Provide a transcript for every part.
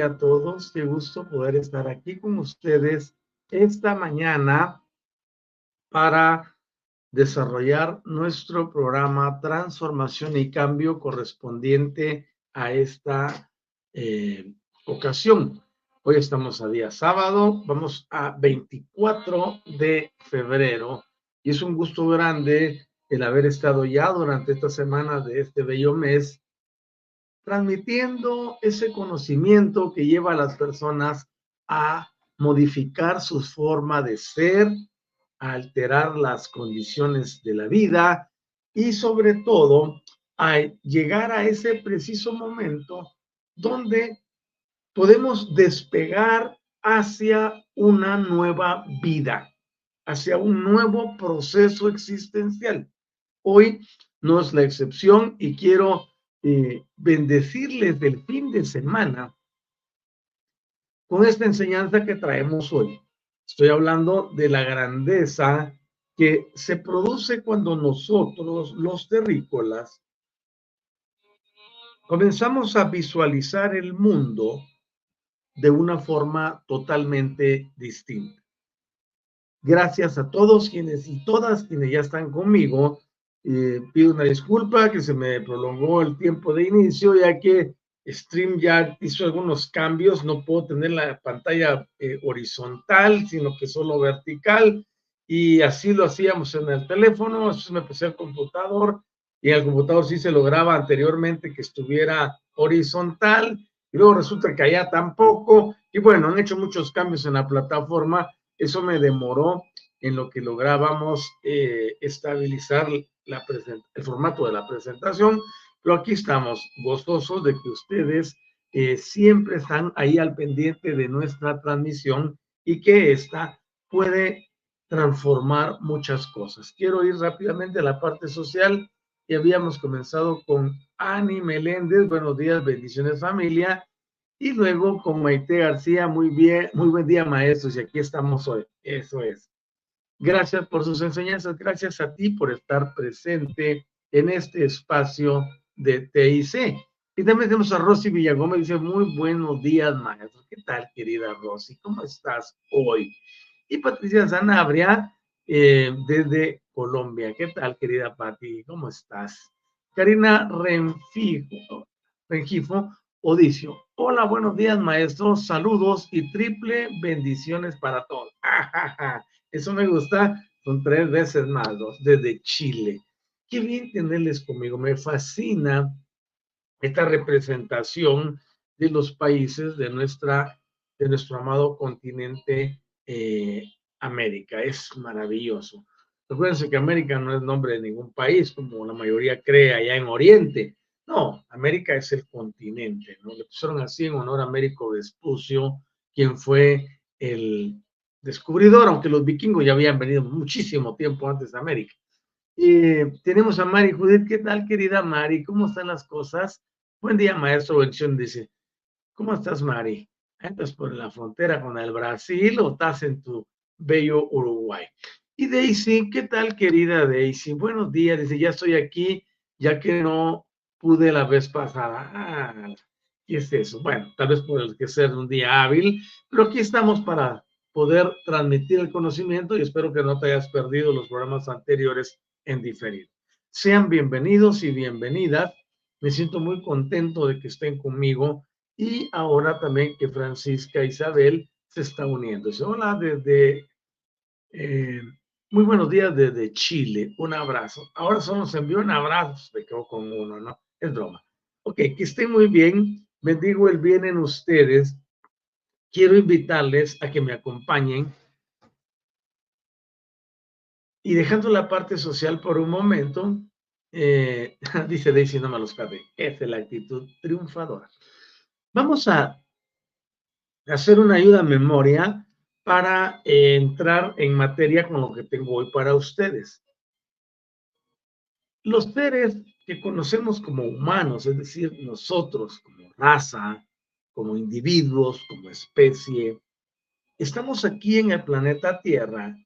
A todos. Qué gusto poder estar aquí con ustedes esta mañana para desarrollar nuestro programa Transformación y Cambio correspondiente a esta eh, ocasión. Hoy estamos a día sábado, vamos a 24 de febrero y es un gusto grande el haber estado ya durante esta semana de este bello mes transmitiendo ese conocimiento que lleva a las personas a modificar su forma de ser, a alterar las condiciones de la vida y sobre todo a llegar a ese preciso momento donde podemos despegar hacia una nueva vida, hacia un nuevo proceso existencial. Hoy no es la excepción y quiero eh, bendecirles del fin de semana con esta enseñanza que traemos hoy. Estoy hablando de la grandeza que se produce cuando nosotros, los terrícolas, comenzamos a visualizar el mundo de una forma totalmente distinta. Gracias a todos quienes y todas quienes ya están conmigo pido una disculpa que se me prolongó el tiempo de inicio, ya que Stream ya hizo algunos cambios, no puedo tener la pantalla eh, horizontal, sino que solo vertical, y así lo hacíamos en el teléfono, entonces me puse al computador, y el computador sí se lograba anteriormente que estuviera horizontal, y luego resulta que allá tampoco, y bueno, han hecho muchos cambios en la plataforma, eso me demoró en lo que lográbamos eh, estabilizar el formato de la presentación, pero aquí estamos gozosos de que ustedes eh, siempre están ahí al pendiente de nuestra transmisión y que esta puede transformar muchas cosas. Quiero ir rápidamente a la parte social. Y habíamos comenzado con Ani Meléndez, buenos días, bendiciones familia, y luego con Maite García, muy bien, muy buen día maestros, y aquí estamos hoy, eso es. Gracias por sus enseñanzas, gracias a ti por estar presente en este espacio de TIC. Y también tenemos a Rosy Villagómez, dice, muy buenos días, maestro. ¿Qué tal, querida Rosy? ¿Cómo estás hoy? Y Patricia Sanabria, eh, desde Colombia. ¿Qué tal, querida Pati? ¿Cómo estás? Karina Renfijo, Rengifo Odicio. Hola, buenos días, maestro. Saludos y triple bendiciones para todos. Eso me gusta. son tres veces más, desde Chile. Qué bien tenerles conmigo, me fascina esta representación de los países de, nuestra, de nuestro amado continente eh, América. Es maravilloso. Recuérdense que América no es nombre de ningún país, como la mayoría cree allá en Oriente. No, América es el continente, ¿no? Le pusieron así en honor a Américo Vespucio, quien fue el descubridor, aunque los vikingos ya habían venido muchísimo tiempo antes de América. Y tenemos a Mari Judith. ¿Qué tal, querida Mari? ¿Cómo están las cosas? Buen día, maestro Bendición. Dice, ¿cómo estás, Mari? ¿Estás por la frontera con el Brasil o estás en tu bello Uruguay? Y Daisy, ¿qué tal, querida Daisy? Buenos días. Dice, ya estoy aquí, ya que no pude la vez pasada. Ah, ¿qué es eso? Bueno, tal vez por el que ser un día hábil, pero aquí estamos para poder transmitir el conocimiento y espero que no te hayas perdido los programas anteriores en diferido. Sean bienvenidos y bienvenidas. Me siento muy contento de que estén conmigo y ahora también que Francisca Isabel se está uniendo. Hola desde, eh, muy buenos días desde Chile, un abrazo. Ahora solo nos envió un abrazo, me quedo con uno, ¿no? Es broma. Ok, que estén muy bien, bendigo el bien en ustedes quiero invitarles a que me acompañen y dejando la parte social por un momento, eh, dice Daisy, no me los cabe, es la actitud triunfadora. Vamos a hacer una ayuda a memoria para eh, entrar en materia con lo que tengo hoy para ustedes. Los seres que conocemos como humanos, es decir, nosotros como raza, como individuos, como especie. Estamos aquí en el planeta Tierra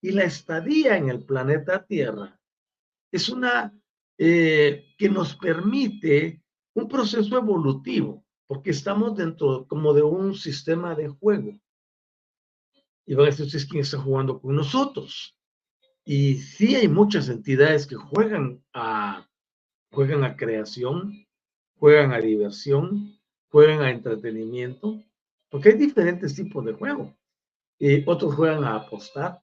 y la estadía en el planeta Tierra es una eh, que nos permite un proceso evolutivo, porque estamos dentro como de un sistema de juego. Y van a decir ustedes quién está jugando con nosotros. Y sí hay muchas entidades que juegan a, juegan a creación, juegan a diversión, juegan a entretenimiento, porque hay diferentes tipos de juego. Y otros juegan a apostar.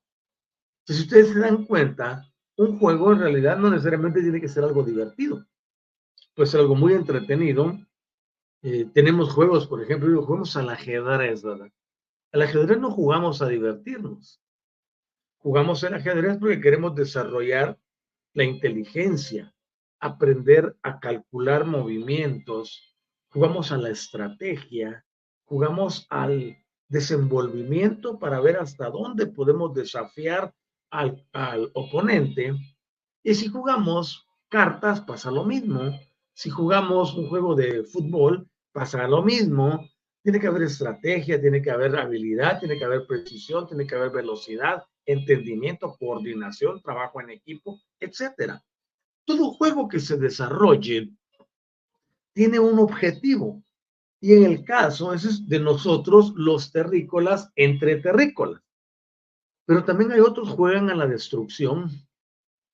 Entonces, si ustedes se dan cuenta, un juego en realidad no necesariamente tiene que ser algo divertido. Puede ser algo muy entretenido. Eh, tenemos juegos, por ejemplo, jugamos al ajedrez, ¿verdad? Al ajedrez no jugamos a divertirnos. Jugamos al ajedrez porque queremos desarrollar la inteligencia, aprender a calcular movimientos, jugamos a la estrategia, jugamos al desenvolvimiento para ver hasta dónde podemos desafiar al, oponente. Y si jugamos cartas, pasa lo mismo. Si jugamos un juego de fútbol, pasa lo mismo. Tiene que haber estrategia, tiene que haber habilidad, tiene que haber precisión, tiene que haber velocidad, entendimiento, coordinación, trabajo en equipo, etcétera. Todo juego que se desarrolle tiene un objetivo. Y en el caso es de nosotros, los terrícolas, entre terrícolas. Pero también hay otros juegan a la destrucción,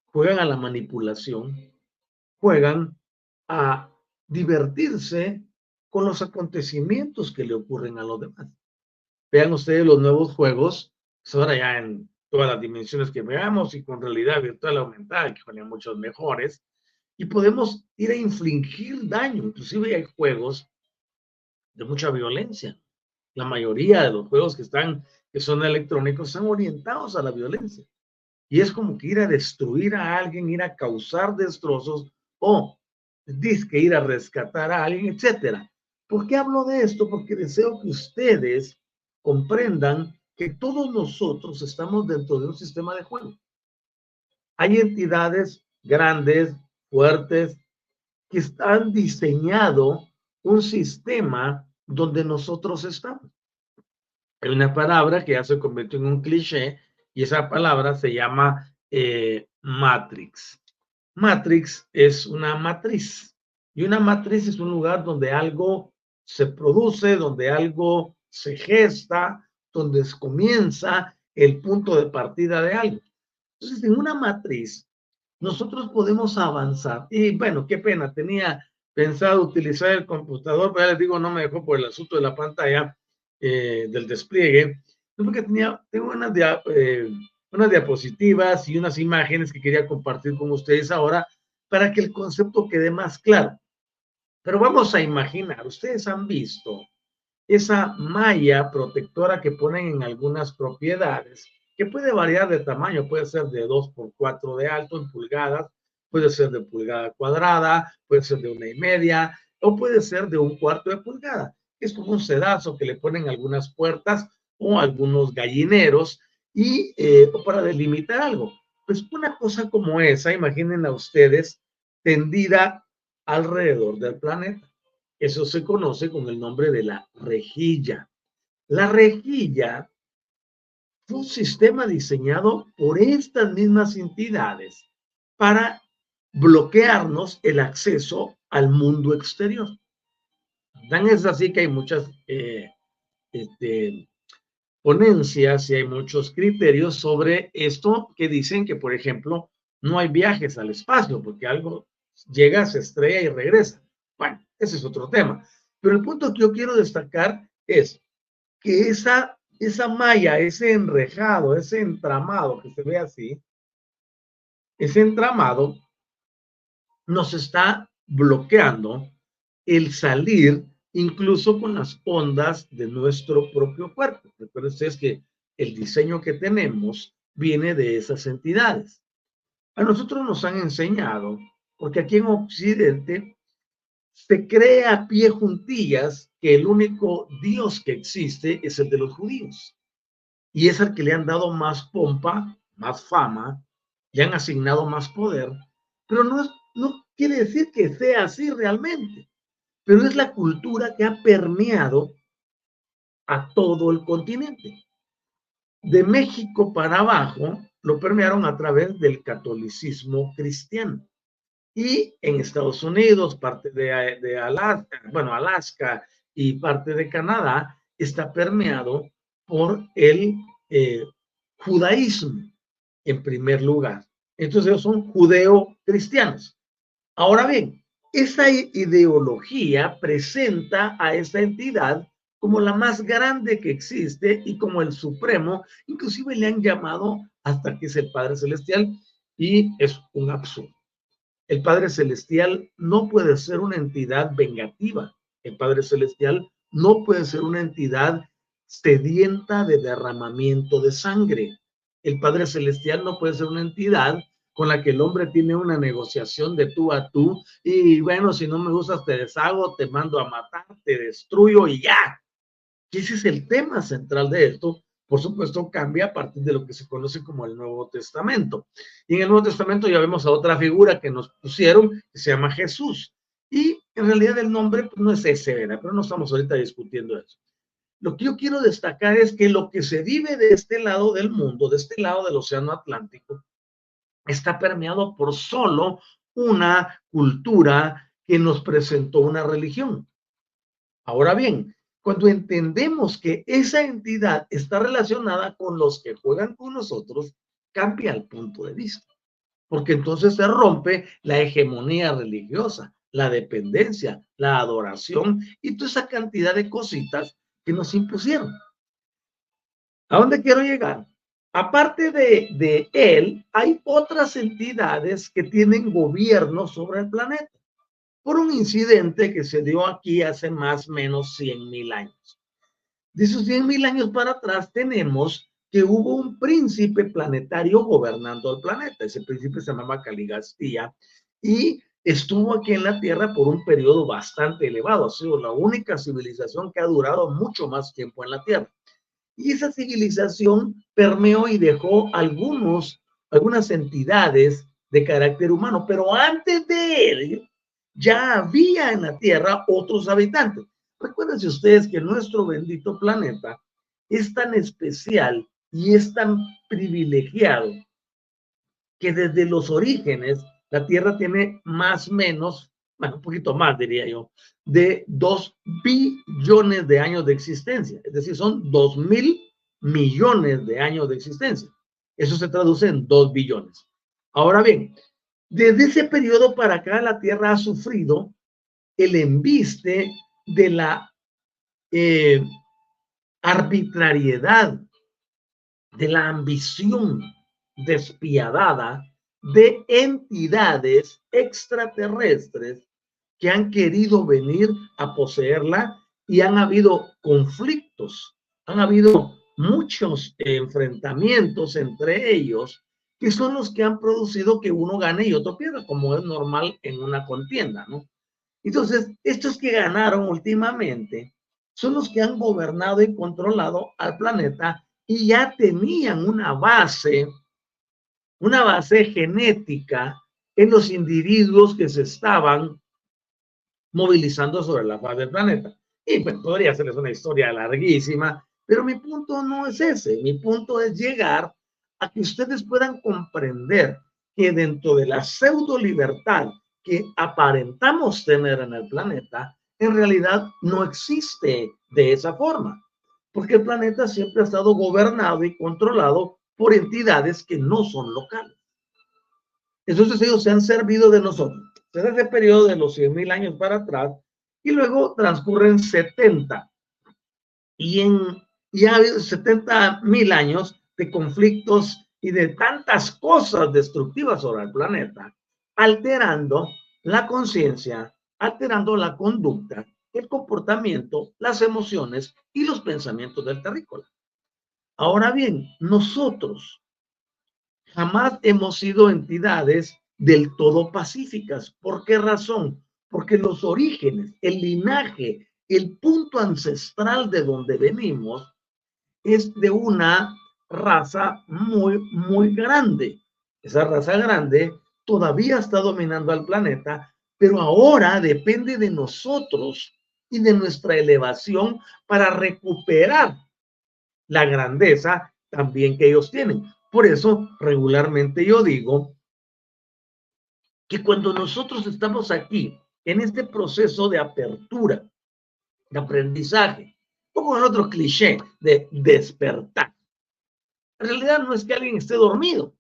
juegan a la manipulación, juegan a divertirse con los acontecimientos que le ocurren a los demás. Vean ustedes los nuevos juegos, ahora ya en todas las dimensiones que veamos y con realidad virtual aumentada, que son muchos mejores, y podemos ir a infligir daño. Inclusive hay juegos de mucha violencia. La mayoría de los juegos que están, que son electrónicos, están orientados a la violencia. Y es como que ir a destruir a alguien, ir a causar destrozos o que ir a rescatar a alguien, etcétera. ¿Por qué hablo de esto? Porque deseo que ustedes comprendan que todos nosotros estamos dentro de un sistema de juego. Hay entidades grandes, fuertes, que han diseñado un sistema donde nosotros estamos. Hay una palabra que ya se convirtió en un cliché y esa palabra se llama eh, matrix. Matrix es una matriz y una matriz es un lugar donde algo se produce, donde algo se gesta, donde comienza el punto de partida de algo. Entonces, en una matriz nosotros podemos avanzar. Y bueno, qué pena, tenía pensado utilizar el computador, pero ya les digo, no me dejó por el asunto de la pantalla eh, del despliegue, porque tenía, tengo ganas de, eh, unas diapositivas y unas imágenes que quería compartir con ustedes ahora para que el concepto quede más claro. Pero vamos a imaginar, ustedes han visto esa malla protectora que ponen en algunas propiedades, que puede variar de tamaño, puede ser de 2 por 4 de alto en pulgadas, puede ser de pulgada cuadrada, puede ser de una y media, o puede ser de un cuarto de pulgada. Es como un sedazo que le ponen algunas puertas o algunos gallineros y eh, para delimitar algo. Pues una cosa como esa, imaginen a ustedes, tendida alrededor del planeta. Eso se conoce con el nombre de la rejilla. La rejilla fue un sistema diseñado por estas mismas entidades para bloquearnos el acceso al mundo exterior. Dan es así que hay muchas eh, este, ponencias y hay muchos criterios sobre esto que dicen que, por ejemplo, no hay viajes al espacio porque algo llega, se estrella y regresa. Bueno, ese es otro tema. Pero el punto que yo quiero destacar es que esa, esa malla, ese enrejado, ese entramado que se ve así, ese entramado nos está bloqueando el salir incluso con las ondas de nuestro propio cuerpo. Recuerden ustedes que el diseño que tenemos viene de esas entidades. A nosotros nos han enseñado, porque aquí en Occidente se crea a pie juntillas que el único Dios que existe es el de los judíos. Y es al que le han dado más pompa, más fama, le han asignado más poder, pero no, no quiere decir que sea así realmente pero es la cultura que ha permeado a todo el continente. De México para abajo lo permearon a través del catolicismo cristiano. Y en Estados Unidos, parte de, Alaska, bueno, Alaska y parte de Canadá está permeado por el eh, judaísmo en primer lugar. Entonces ellos son judeo-cristianos. Ahora bien, esa ideología presenta a esa entidad como la más grande que existe y como el supremo, inclusive le han llamado hasta que es el Padre Celestial y es un absurdo. El Padre Celestial no puede ser una entidad vengativa. El Padre Celestial no puede ser una entidad sedienta de derramamiento de sangre. El Padre Celestial no puede ser una entidad con la que el hombre tiene una negociación de tú a tú y bueno, si no me gustas te deshago, te mando a matar, te destruyo y ya. ese es el tema central de esto. Por supuesto, cambia a partir de lo que se conoce como el Nuevo Testamento. Y en el Nuevo Testamento ya vemos a otra figura que nos pusieron, que se llama Jesús. Y en realidad el nombre pues, no es ese, ¿verdad? pero no estamos ahorita discutiendo eso. Lo que yo quiero destacar es que lo que se vive de este lado del mundo, de este lado del Océano Atlántico, está permeado por solo una cultura que nos presentó una religión. Ahora bien, cuando entendemos que esa entidad está relacionada con los que juegan con nosotros, cambia el punto de vista, porque entonces se rompe la hegemonía religiosa, la dependencia, la adoración y toda esa cantidad de cositas que nos impusieron. ¿A dónde quiero llegar? Aparte de, él, hay otras entidades que tienen gobierno sobre el planeta por un incidente que se dio aquí hace más o menos 100 mil años. De esos 100 mil años para atrás tenemos que hubo un príncipe planetario gobernando el planeta. Ese príncipe se llamaba Caligastía y estuvo aquí en la Tierra por un periodo bastante elevado. Ha sido la única civilización que ha durado mucho más tiempo en la Tierra. Y esa civilización permeó y dejó algunos, algunas entidades de carácter humano, pero antes de él ya había en la Tierra otros habitantes. Recuérdense ustedes que nuestro bendito planeta es tan especial y es tan privilegiado que desde los orígenes la Tierra tiene más o menos, bueno, un poquito más diría yo, de dos billones de años de existencia. Es decir, son dos mil millones de años de existencia. Eso se traduce en dos billones. Ahora bien, desde ese periodo para acá la Tierra ha sufrido el embiste de la eh, arbitrariedad, de la ambición, despiadada de entidades extraterrestres que han querido venir a poseerla y han habido conflictos, han habido muchos enfrentamientos entre ellos que son los que han producido que uno gane y otro pierda, como es normal en una contienda, ¿no? Entonces, estos que ganaron últimamente son los que han gobernado y controlado al planeta y ya tenían una base, una base genética en los individuos que se estaban movilizando sobre la faz del planeta. Y pues podría hacerles una historia larguísima, pero mi punto no es ese. Mi punto es llegar a que ustedes puedan comprender que dentro de la pseudo libertad que aparentamos tener en el planeta, en realidad no existe de esa forma, porque el planeta siempre ha estado gobernado y controlado por entidades que no son locales. Entonces ellos se han servido de nosotros. Desde ese periodo de los 100.000 años para atrás y luego transcurren 70 y en ya ha habido 70.000 años de conflictos y de tantas cosas destructivas sobre el planeta, alterando la conciencia, alterando la conducta, el comportamiento, las emociones y los pensamientos del terrícola. Ahora bien, nosotros jamás hemos sido entidades del todo pacíficas. ¿Por qué razón? Porque los orígenes, el linaje, el punto ancestral de donde venimos es de una raza muy, muy grande. Esa raza grande todavía está dominando al planeta, pero ahora depende de nosotros y de nuestra elevación para recuperar la grandeza también que ellos tienen. Por eso regularmente yo digo que cuando nosotros estamos aquí en este proceso de apertura, de aprendizaje, como en otro cliché de despertar, en realidad no es que alguien esté dormido,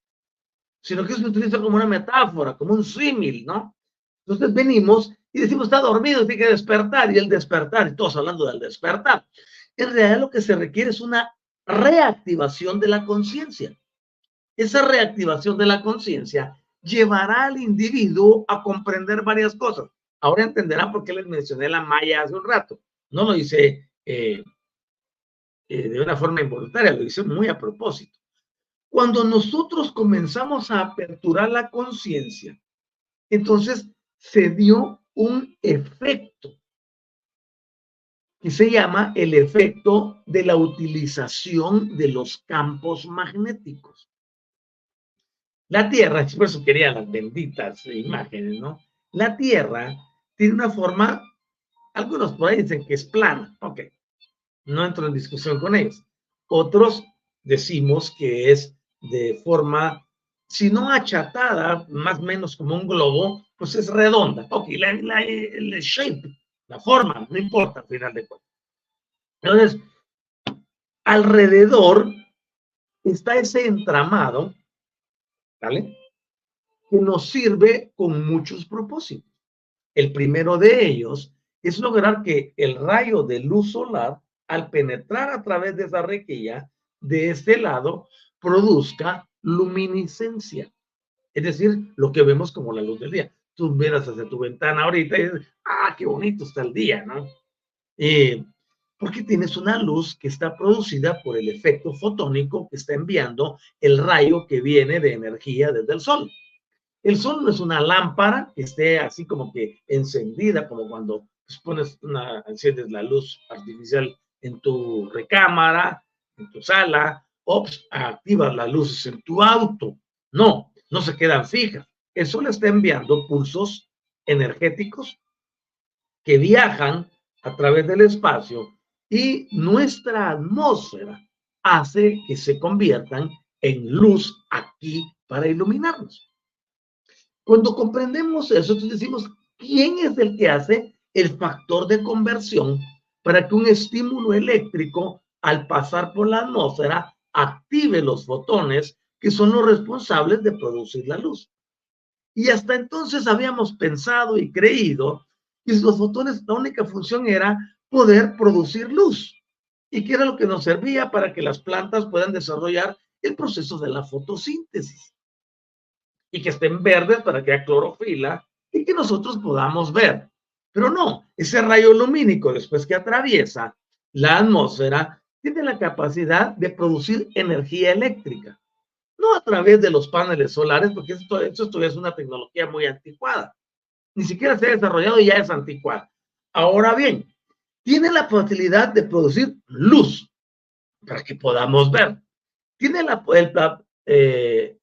sino que se utiliza como una metáfora, como un símil, ¿no? Entonces venimos y decimos, está dormido, tiene que despertar, y el despertar, y todos hablando del despertar. En realidad lo que se requiere es una reactivación de la conciencia. Esa reactivación de la conciencia llevará al individuo a comprender varias cosas. Ahora entenderán por qué les mencioné la malla hace un rato. No lo hice eh, eh, de una forma involuntaria, lo hice muy a propósito. Cuando nosotros comenzamos a aperturar la conciencia, entonces se dio un efecto que se llama el efecto de la utilización de los campos magnéticos. La Tierra, por eso quería las benditas imágenes, ¿no? La Tierra tiene una forma, algunos por ahí dicen que es plana, ok, no entro en discusión con ellos. Otros decimos que es de forma, si no achatada, más o menos como un globo, pues es redonda. Ok, la, la, el shape, la forma, no importa al final de cuentas. Entonces, alrededor está ese entramado, ¿vale? Que nos sirve con muchos propósitos. El primero de ellos es lograr que el rayo de luz solar al penetrar a través de esa requilla, de este lado, produzca luminiscencia. Es decir, lo que vemos como la luz del día. Tú miras hacia tu ventana ahorita y dices, ah, qué bonito está el día, ¿no? Porque tienes una luz que está producida por el efecto fotónico que está enviando el rayo que viene de energía desde el sol. El sol no es una lámpara que esté así como que encendida, como cuando pues, pones una, enciendes la luz artificial en tu recámara, en tu sala, o activas las luces en tu auto. No, no se quedan fijas. El sol está enviando pulsos energéticos que viajan a través del espacio y nuestra atmósfera hace que se conviertan en luz aquí para iluminarnos. Cuando comprendemos eso, entonces decimos, ¿quién es el que hace el factor de conversión para que un estímulo eléctrico al pasar por la atmósfera active los fotones que son los responsables de producir la luz. Y hasta entonces habíamos pensado y creído que los fotones, la única función era poder producir luz y que era lo que nos servía para que las plantas puedan desarrollar el proceso de la fotosíntesis. Y que estén verdes para que haya clorofila y que nosotros podamos ver. Pero no, ese rayo lumínico después que atraviesa la atmósfera tiene la capacidad de producir energía eléctrica. No a través de los paneles solares, porque esto, esto es una tecnología muy anticuada. Ni siquiera se ha desarrollado y ya es anticuada. Ahora bien, tiene la facilidad de producir luz para que podamos ver. Tiene la, eh,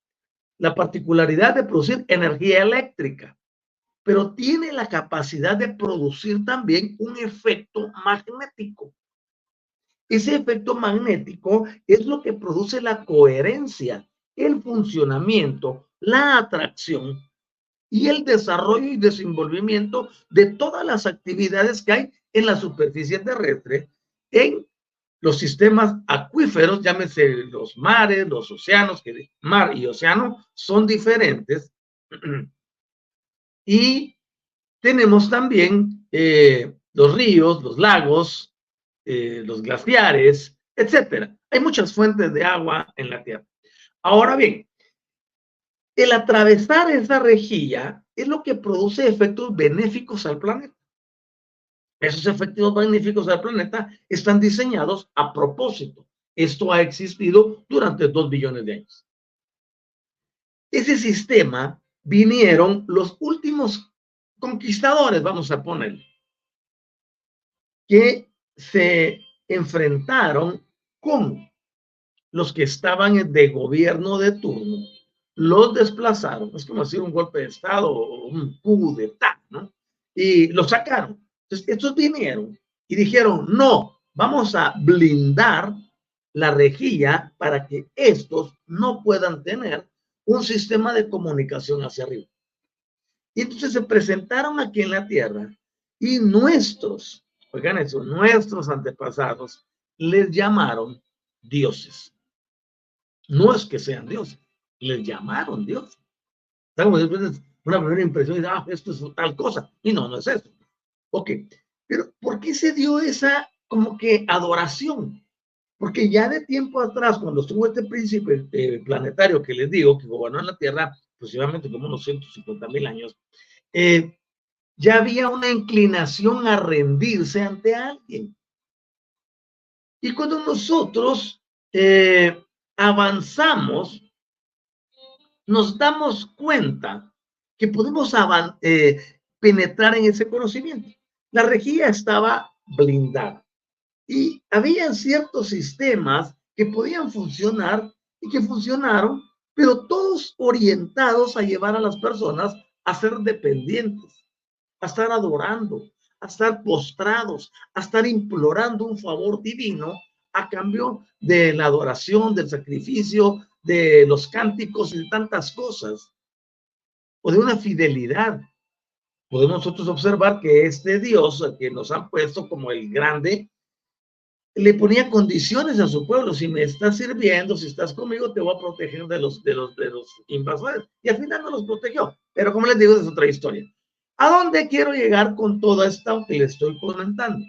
la particularidad de producir energía eléctrica, pero tiene la capacidad de producir también un efecto magnético. Ese efecto magnético es lo que produce la coherencia, el funcionamiento, la atracción y el desarrollo y desenvolvimiento de todas las actividades que hay en la superficie terrestre, en los sistemas acuíferos, llámese los mares, los océanos, que mar y océano son diferentes. Y tenemos también eh, los ríos, los lagos, eh, los glaciares, etcétera. Hay muchas fuentes de agua en la Tierra. Ahora bien, el atravesar esa rejilla es lo que produce efectos benéficos al planeta. Esos efectos benéficos al planeta están diseñados a propósito. Esto ha existido durante dos billones de años. Ese sistema vinieron los últimos conquistadores, vamos a poner, que se enfrentaron con los que estaban de gobierno de turno, los desplazaron, es como decir un golpe de Estado o un de ¿no? Y los sacaron. Entonces, estos vinieron y dijeron, no, vamos a blindar la rejilla para que estos no puedan tener un sistema de comunicación hacia arriba. Y entonces se presentaron aquí en la tierra y nuestros Oigan eso, nuestros antepasados les llamaron dioses. No es que sean dioses, les llamaron dioses. Estamos una primera impresión de, ah, esto es tal cosa. Y no, no es eso. Ok, pero ¿por qué se dio esa como que adoración? Porque ya de tiempo atrás, cuando estuvo este príncipe eh, planetario que les digo, que gobernó en la Tierra aproximadamente como unos 150 mil años, eh, ya había una inclinación a rendirse ante alguien. Y cuando nosotros eh, avanzamos, nos damos cuenta que podemos eh, penetrar en ese conocimiento. La rejilla estaba blindada y había ciertos sistemas que podían funcionar y que funcionaron, pero todos orientados a llevar a las personas a ser dependientes a estar adorando, a estar postrados, a estar implorando un favor divino a cambio de la adoración, del sacrificio, de los cánticos y de tantas cosas, o de una fidelidad. Podemos nosotros observar que este Dios que nos han puesto como el grande, le ponía condiciones a su pueblo. Si me estás sirviendo, si estás conmigo, te voy a proteger de los, de los, de los invasores. Y al final no los protegió. Pero como les digo, es otra historia. ¿A dónde quiero llegar con todo esto que le estoy comentando?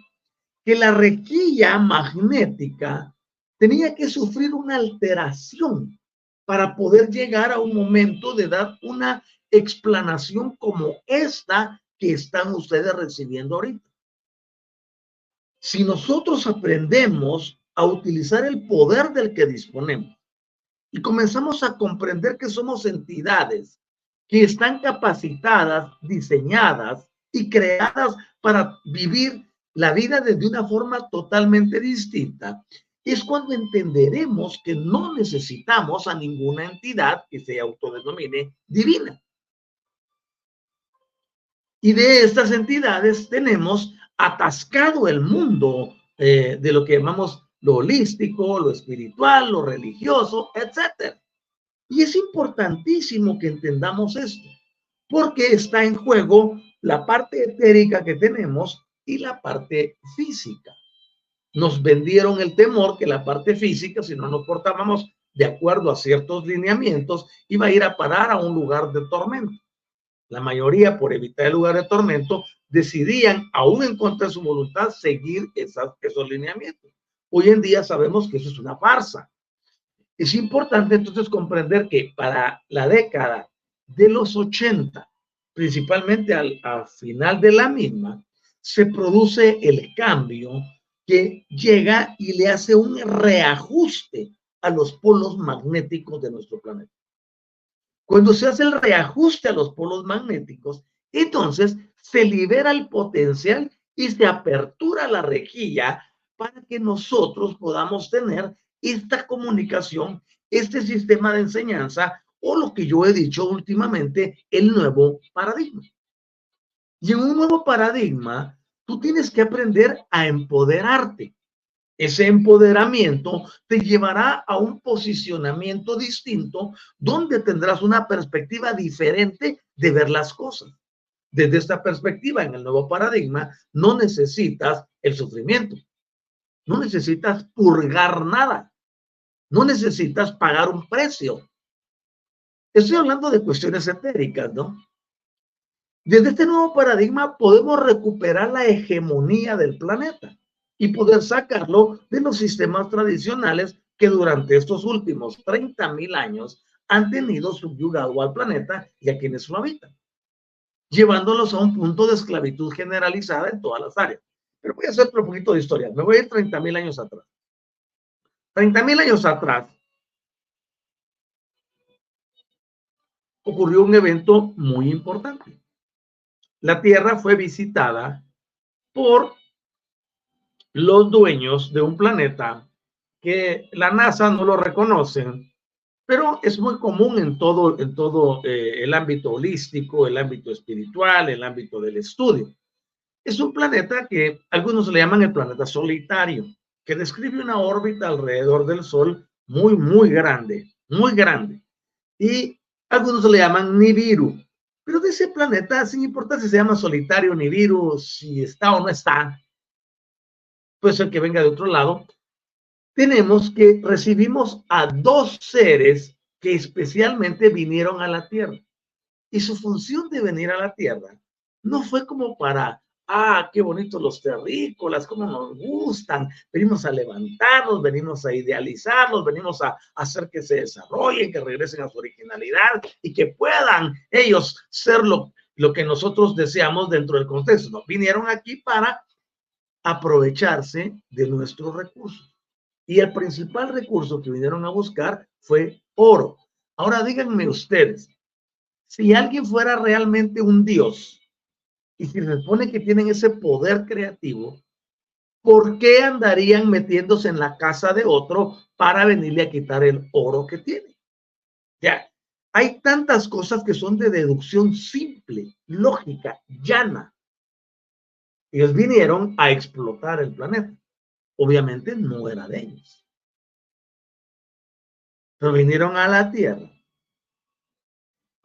Que la rejilla magnética tenía que sufrir una alteración para poder llegar a un momento de dar una explanación como esta que están ustedes recibiendo ahorita. Si nosotros aprendemos a utilizar el poder del que disponemos y comenzamos a comprender que somos entidades que están capacitadas, diseñadas y creadas para vivir la vida desde una forma totalmente distinta, es cuando entenderemos que no necesitamos a ninguna entidad que se autodenomine divina. Y de estas entidades tenemos atascado el mundo eh, de lo que llamamos lo holístico, lo espiritual, lo religioso, etcétera. Y es importantísimo que entendamos esto, porque está en juego la parte etérica que tenemos y la parte física. Nos vendieron el temor que la parte física, si no nos portábamos de acuerdo a ciertos lineamientos, iba a ir a parar a un lugar de tormento. La mayoría, por evitar el lugar de tormento, decidían, aún en contra de su voluntad, seguir esos lineamientos. Hoy en día sabemos que eso es una farsa Es importante entonces comprender que para la década de los 80, principalmente al, al final de la misma, se produce el cambio que llega y le hace un reajuste a los polos magnéticos de nuestro planeta. Cuando se hace el reajuste a los polos magnéticos, entonces se libera el potencial y se apertura la rejilla para que nosotros podamos tener esta comunicación, este sistema de enseñanza o lo que yo he dicho últimamente, el nuevo paradigma. Y en un nuevo paradigma, tú tienes que aprender a empoderarte. Ese empoderamiento te llevará a un posicionamiento distinto donde tendrás una perspectiva diferente de ver las cosas. Desde esta perspectiva, en el nuevo paradigma, no necesitas el sufrimiento. No necesitas purgar nada. No necesitas pagar un precio. Estoy hablando de cuestiones etéricas, ¿no? Desde este nuevo paradigma podemos recuperar la hegemonía del planeta y poder sacarlo de los sistemas tradicionales que durante estos últimos 30 mil años han tenido subyugado al planeta y a quienes lo habitan, llevándolos a un punto de esclavitud generalizada en todas las áreas. Pero voy a hacer un poquito de historia. Me voy a ir 30 mil años atrás. 30 mil años atrás ocurrió un evento muy importante la Tierra fue visitada por los dueños de un planeta que la NASA no lo reconoce, pero es muy común en todo, eh, el ámbito holístico, el ámbito espiritual, el ámbito del estudio. Es un planeta que algunos le llaman el planeta solitario, que describe una órbita alrededor del Sol muy, muy grande, muy grande. Y algunos le llaman Nibiru, pero de ese planeta, sin importar si se llama solitario ni virus, si está o no está, puede ser que venga de otro lado, tenemos que recibimos a dos seres que especialmente vinieron a la Tierra. Y su función de venir a la Tierra no fue como para ah, qué bonitos los terrícolas, cómo nos gustan, venimos a levantarlos, venimos a idealizarlos, venimos a, hacer que se desarrollen, que regresen a su originalidad y que puedan ellos ser lo, lo que nosotros deseamos dentro del contexto. ¿no? Vinieron aquí para aprovecharse de nuestros recursos. Y el principal recurso que vinieron a buscar fue oro. Ahora díganme ustedes, si alguien fuera realmente un dios, y si se supone que tienen ese poder creativo, ¿por qué andarían metiéndose en la casa de otro para venirle a quitar el oro que tiene? Ya, hay tantas cosas que son de deducción simple, lógica, llana. Ellos vinieron a explotar el planeta. Obviamente no era de ellos. Pero vinieron a la Tierra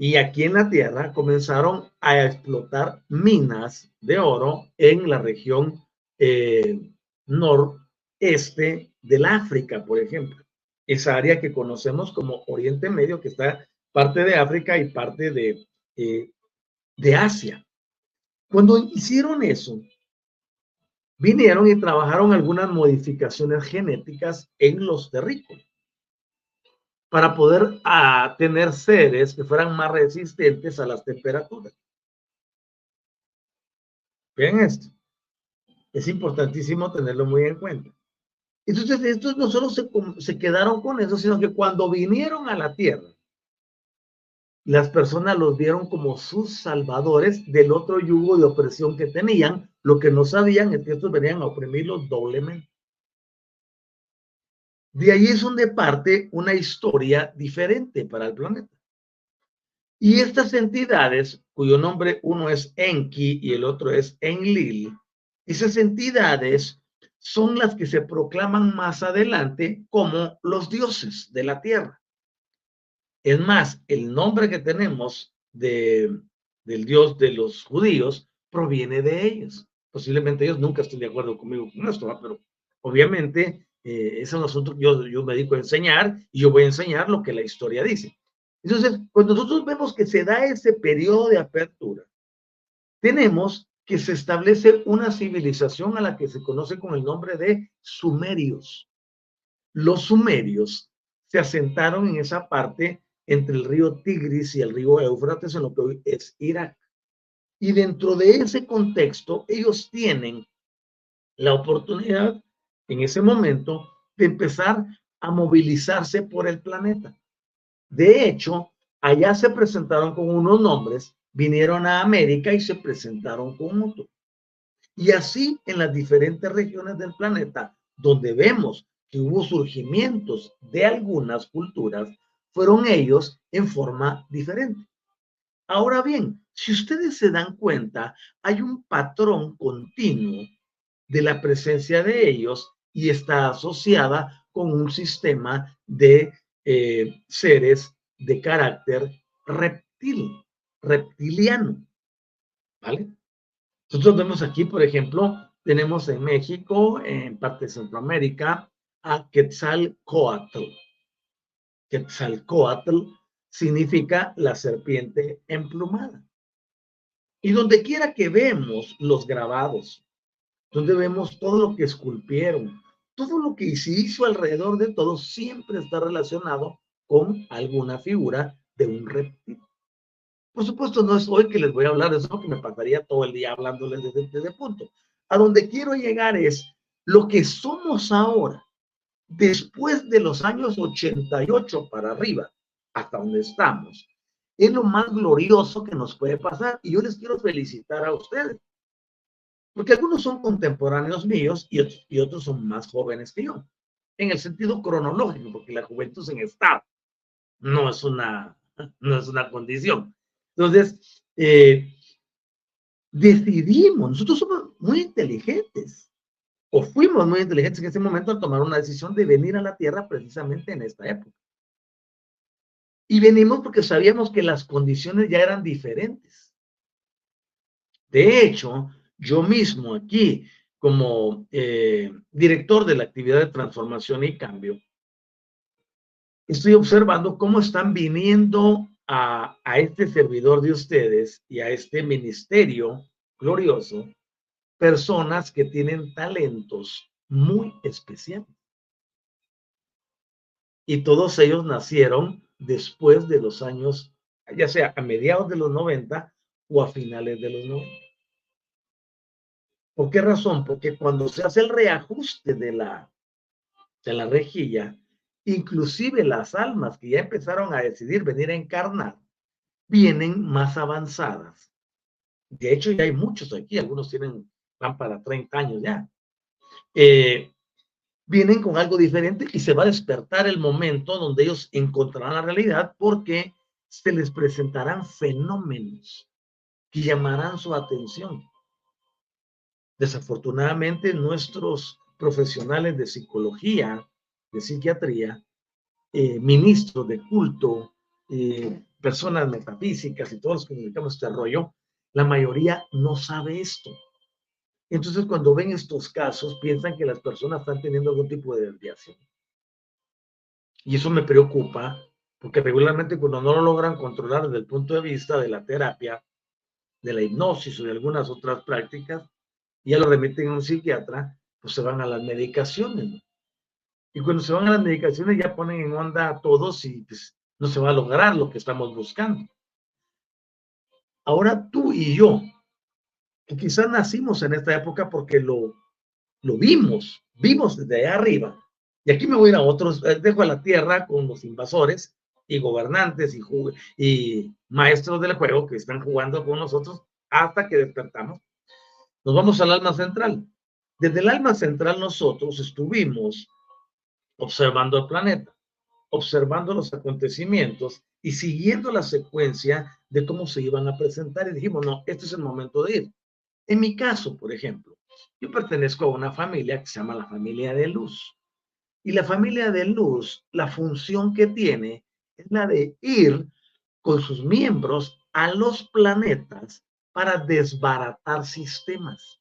y aquí en la Tierra comenzaron a explotar minas de oro en la región eh, noreste del África, por ejemplo. Esa área que conocemos como Oriente Medio, que está parte de África y parte de, eh, de Asia. Cuando hicieron eso, vinieron y trabajaron algunas modificaciones genéticas en los terrícolas para poder ah, tener seres que fueran más resistentes a las temperaturas. Vean esto. Es importantísimo tenerlo muy en cuenta. Entonces, estos no solo se, se quedaron con eso, sino que cuando vinieron a la tierra, las personas los vieron como sus salvadores del otro yugo de opresión que tenían. Lo que no sabían es que estos venían a oprimirlos doblemente. De ahí es donde parte una historia diferente para el planeta. Y estas entidades, cuyo nombre uno es Enki y el otro es Enlil, esas entidades son las que se proclaman más adelante como los dioses de la tierra. Es más, el nombre que tenemos de, del dios de los judíos proviene de ellos. Posiblemente ellos nunca estén de acuerdo conmigo con esto, pero obviamente eh, eso nosotros, yo, yo me dedico a enseñar y yo voy a enseñar lo que la historia dice. Entonces, cuando nosotros vemos que se da ese periodo de apertura, tenemos que se establece una civilización a la que se conoce con el nombre de sumerios. Los sumerios se asentaron en esa parte entre el río Tigris y el río Éufrates, en lo que hoy es Irak. Y dentro de ese contexto, ellos tienen la oportunidad en ese momento de empezar a movilizarse por el planeta. De hecho, allá se presentaron con unos nombres, vinieron a América y se presentaron con otros. Y así en las diferentes regiones del planeta, donde vemos que hubo surgimientos de algunas culturas, fueron ellos en forma diferente. Ahora bien, si ustedes se dan cuenta, hay un patrón continuo de la presencia de ellos y está asociada con un sistema de eh, seres de carácter reptil, reptiliano. ¿Vale? Nosotros vemos aquí, por ejemplo, tenemos en México, en parte de Centroamérica, a Quetzalcoatl. Quetzalcoatl significa la serpiente emplumada. Y donde quiera que vemos los grabados, donde vemos todo lo que esculpieron, todo lo que se hizo alrededor de todo, siempre está relacionado con alguna figura de un reptil. Por supuesto, no es hoy que les voy a hablar de eso, que me pasaría todo el día hablándoles desde ese punto. A donde quiero llegar es lo que somos ahora, después de los años 88 para arriba, hasta donde estamos, es lo más glorioso que nos puede pasar. Y yo les quiero felicitar a ustedes, porque algunos son contemporáneos míos y otros, y otros son más jóvenes que yo, en el sentido cronológico, porque la juventud es en estado, no es una, no es una condición. Entonces, eh, decidimos, nosotros somos muy inteligentes, o fuimos muy inteligentes en ese momento al tomar una decisión de venir a la Tierra precisamente en esta época. Y venimos porque sabíamos que las condiciones ya eran diferentes. De hecho, yo mismo aquí, como eh, director de la actividad de transformación y cambio, estoy observando cómo están viniendo a, a este servidor de ustedes y a este ministerio glorioso personas que tienen talentos muy especiales. Y todos ellos nacieron después de los años, ya sea a mediados de los 90 o a finales de los 90. ¿Por qué razón? Porque cuando se hace el reajuste de la, de la rejilla, inclusive las almas que ya empezaron a decidir venir a encarnar, vienen más avanzadas. De hecho, ya hay muchos aquí, algunos tienen, van para 30 años ya. Eh, vienen con algo diferente y se va a despertar el momento donde ellos encontrarán la realidad porque se les presentarán fenómenos que llamarán su atención. Desafortunadamente, nuestros profesionales de psicología, de psiquiatría, eh, ministros de culto, eh, personas metafísicas y todos los que dedicamos este rollo, la mayoría no sabe esto. Entonces, cuando ven estos casos, piensan que las personas están teniendo algún tipo de desviación. Y eso me preocupa, porque regularmente cuando no lo logran controlar desde el punto de vista de la terapia, de la hipnosis o de algunas otras prácticas, ya lo remiten a un psiquiatra, pues se van a las medicaciones. Y cuando se van a las medicaciones ya ponen en onda a todos y pues no se va a lograr lo que estamos buscando. Ahora tú y yo quizás nacimos en esta época porque lo, lo vimos, vimos desde allá arriba. Y aquí me voy a ir a otros, eh, dejo a la tierra con los invasores y gobernantes y, y maestros del juego que están jugando con nosotros hasta que despertamos. Nos vamos al alma central. Desde el alma central nosotros estuvimos observando el planeta, observando los acontecimientos y siguiendo la secuencia de cómo se iban a presentar y dijimos, no, este es el momento de ir. En mi caso, por ejemplo, yo pertenezco a una familia que se llama la familia de luz. Y la familia de luz, la función que tiene es la de ir con sus miembros a los planetas para desbaratar sistemas,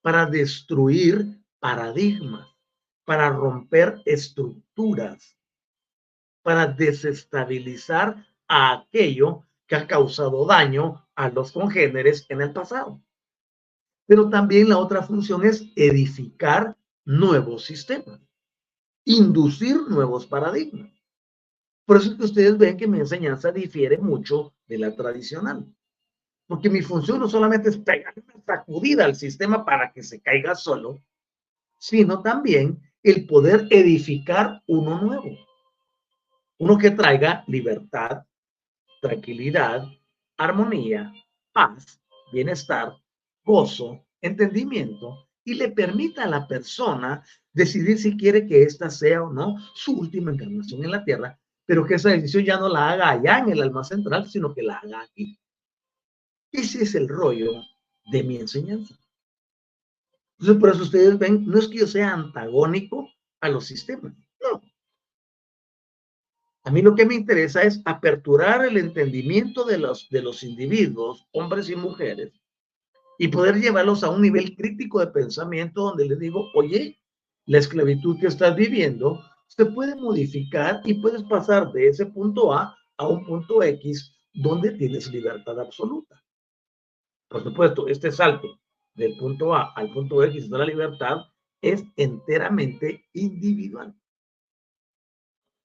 para destruir paradigmas, para romper estructuras, para desestabilizar a aquello que ha causado daño a los congéneres en el pasado. Pero también la otra función es edificar nuevos sistemas, inducir nuevos paradigmas. Por eso es que ustedes ven que mi enseñanza difiere mucho de la tradicional. Porque mi función no solamente es pegar una sacudida al sistema para que se caiga solo, sino también el poder edificar uno nuevo. Uno que traiga libertad, tranquilidad, armonía, paz, bienestar, gozo, entendimiento y le permita a la persona decidir si quiere que esta sea o no su última encarnación en la tierra, pero que esa decisión ya no la haga allá en el alma central, sino que la haga aquí. Ese es el rollo de mi enseñanza. Entonces, por eso ustedes ven, no es que yo sea antagónico a los sistemas, no. A mí lo que me interesa es aperturar el entendimiento de los, de los individuos, hombres y mujeres, y poder llevarlos a un nivel crítico de pensamiento donde les digo, oye, la esclavitud que estás viviendo se puede modificar y puedes pasar de ese punto A a un punto X donde tienes libertad absoluta. Por supuesto, este salto del punto A al punto X de la libertad es enteramente individual.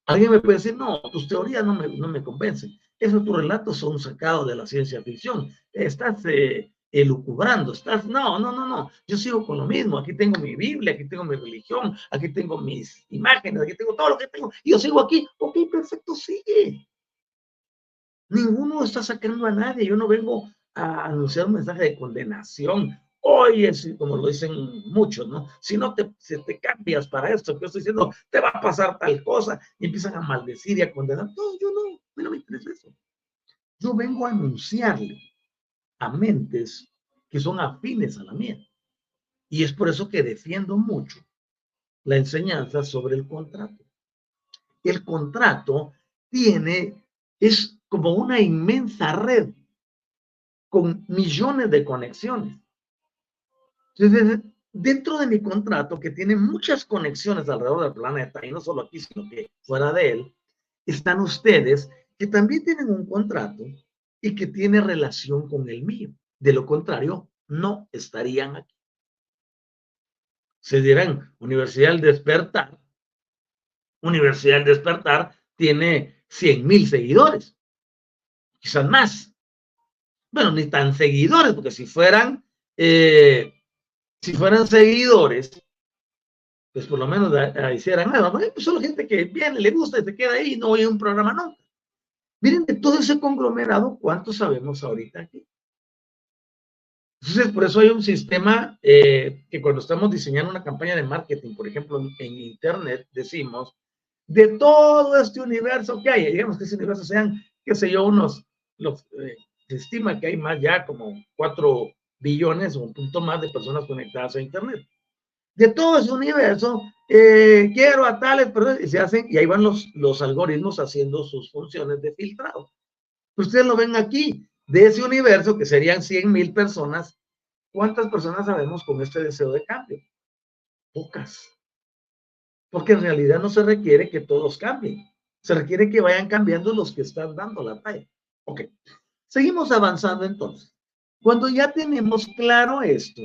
Alguien me puede decir, no, tus teorías no me, no me convencen. Esos tus relatos son sacados de la ciencia ficción. Estás eh, elucubrando, estás, no, no, no, no, yo sigo con lo mismo, aquí tengo mi Biblia, aquí tengo mi religión, aquí tengo mis imágenes, aquí tengo todo lo que tengo, y yo sigo aquí, ok, perfecto, sigue. Ninguno está sacando a nadie, yo no vengo a anunciar un mensaje de condenación, oye, como lo dicen muchos, ¿no? Si no te, si te cambias para esto que yo estoy diciendo, te va a pasar tal cosa, y empiezan a maldecir y a condenar, no, yo no, a mí no me interesa eso. Yo vengo a anunciarle a mentes que son afines a la mía. Y es por eso que defiendo mucho la enseñanza sobre el contrato. El contrato tiene, es como una inmensa red con millones de conexiones. Entonces, dentro de mi contrato, que tiene muchas conexiones alrededor del planeta, y no solo aquí, sino que fuera de él, están ustedes que también tienen un contrato y que tiene relación con el mío. De lo contrario, no estarían aquí. Se dirán, Universidad del Despertar, Universidad del Despertar tiene 100 mil seguidores, quizás más. Bueno, ni tan seguidores, porque si fueran, eh, si fueran seguidores, pues por lo menos hicieran. Pues solo gente que viene, le gusta y se queda ahí y no oye un programa no. Miren de todo ese conglomerado, ¿cuánto sabemos ahorita aquí? Entonces, por eso hay un sistema eh, que cuando estamos diseñando una campaña de marketing, por ejemplo, en, Internet, decimos, de todo este universo que hay, digamos que ese universo sean, qué sé yo, unos, eh, se estima que hay más ya como 4 billones o un punto más de personas conectadas a Internet. De todo ese universo, eh, quiero a tales personas, y se hacen, y ahí van los, los algoritmos haciendo sus funciones de filtrado. Ustedes lo ven aquí, de ese universo, que serían 100 mil personas, ¿cuántas personas sabemos con este deseo de cambio? Pocas. Porque en realidad no se requiere que todos cambien, se requiere que vayan cambiando los que están dando la talla. Ok, seguimos avanzando entonces. Cuando ya tenemos claro esto,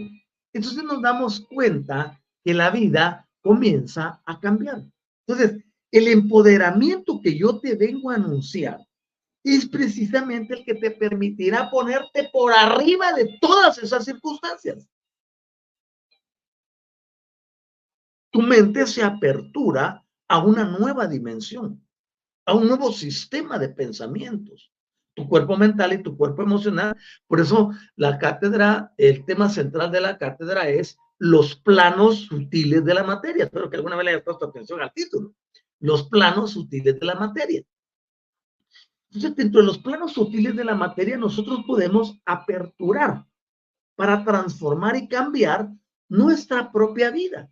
entonces nos damos cuenta que la vida comienza a cambiar. Entonces, el empoderamiento que yo te vengo a anunciar es precisamente el que te permitirá ponerte por arriba de todas esas circunstancias. Tu mente se apertura a una nueva dimensión, a un nuevo sistema de pensamientos, tu cuerpo mental y tu cuerpo emocional. Por eso la cátedra, el tema central de la cátedra es los planos sutiles de la materia. Espero que alguna vez le hayas puesto atención al título. Los planos sutiles de la materia. Entonces, dentro de los planos sutiles de la materia, nosotros podemos aperturar para transformar y cambiar nuestra propia vida.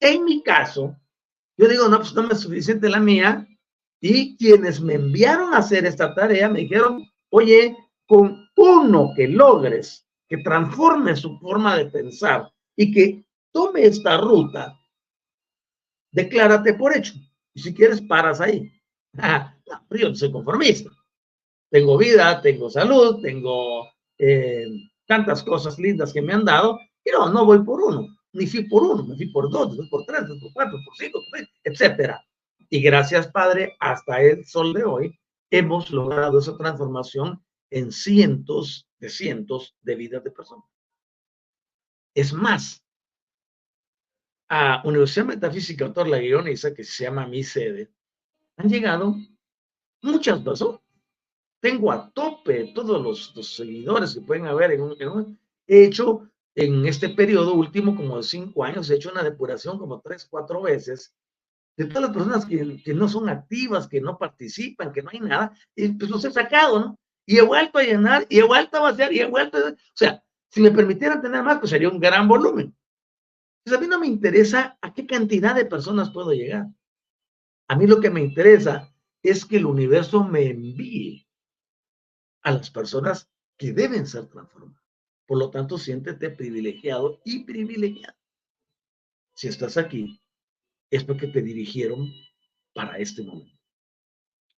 En mi caso, yo digo, no, pues no me es suficiente la mía. Y quienes me enviaron a hacer esta tarea me dijeron, oye, con uno que logres que transforme su forma de pensar y que tome esta ruta, declárate por hecho. Y si quieres, paras ahí. no, yo soy conformista. Tengo vida, tengo salud, tengo eh, tantas cosas lindas que me han dado, y no, no voy por uno, ni fui por uno, me fui por dos, me fui por tres, me fui por cuatro, por cinco, por etcétera. Y gracias, Padre, hasta el sol de hoy hemos logrado esa transformación en cientos de cientos de vidas de personas. Es más, a Universidad Metafísica Autor La Guioniza, que se llama mi sede, han llegado muchas personas. Tengo a tope todos los, seguidores que pueden haber en un, He hecho en este periodo último, como de cinco años, he hecho una depuración como tres, cuatro veces de todas las personas que, que no son activas, que no participan, que no hay nada, y pues los he sacado, ¿no? Y he vuelto a llenar, y he vuelto a vaciar, y he vuelto a... O sea, si me permitieran tener más, pues sería un gran volumen. Pues a mí no me interesa a qué cantidad de personas puedo llegar. A mí lo que me interesa es que el universo me envíe a las personas que deben ser transformadas. Por lo tanto, siéntete privilegiado y privilegiado. Si estás aquí, es porque te dirigieron para este momento.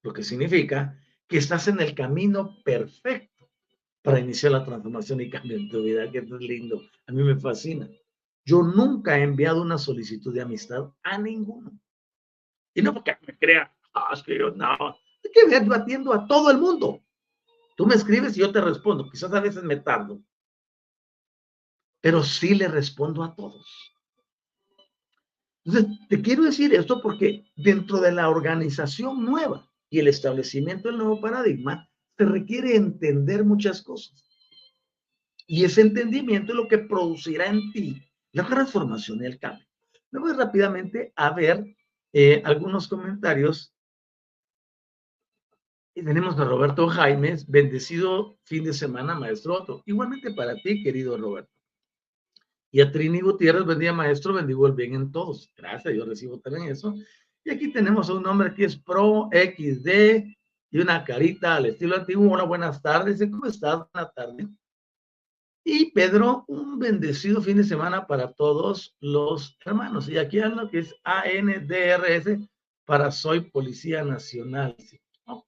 Lo que significa que estás en el camino perfecto para iniciar la transformación y cambio en tu vida, que es lindo. A mí me fascina. Yo nunca he enviado una solicitud de amistad a ninguno. Y no porque me crea, ah, es que yo no, es que yo atiendo a todo el mundo. Tú me escribes y yo te respondo. Quizás a veces me tardo, pero sí le respondo a todos. Entonces, te quiero decir esto porque dentro de la organización nueva y el establecimiento del nuevo paradigma, se requiere entender muchas cosas. Y ese entendimiento es lo que producirá en ti la transformación y el cambio. Me voy rápidamente a ver eh, algunos comentarios. Y tenemos a Roberto Jaimes, bendecido fin de semana, maestro Otto. Igualmente para ti, querido Roberto. Y a Trini Gutiérrez, buen día, maestro, bendigo el bien en todos. Gracias, yo recibo también eso. Y aquí tenemos a un hombre que es Pro XD y una carita al estilo antiguo. Hola, buenas tardes. ¿Cómo estás? Buenas tardes. Y Pedro, un bendecido fin de semana para todos los hermanos. Y aquí lo que es ANDRS para Soy Policía Nacional. Ok.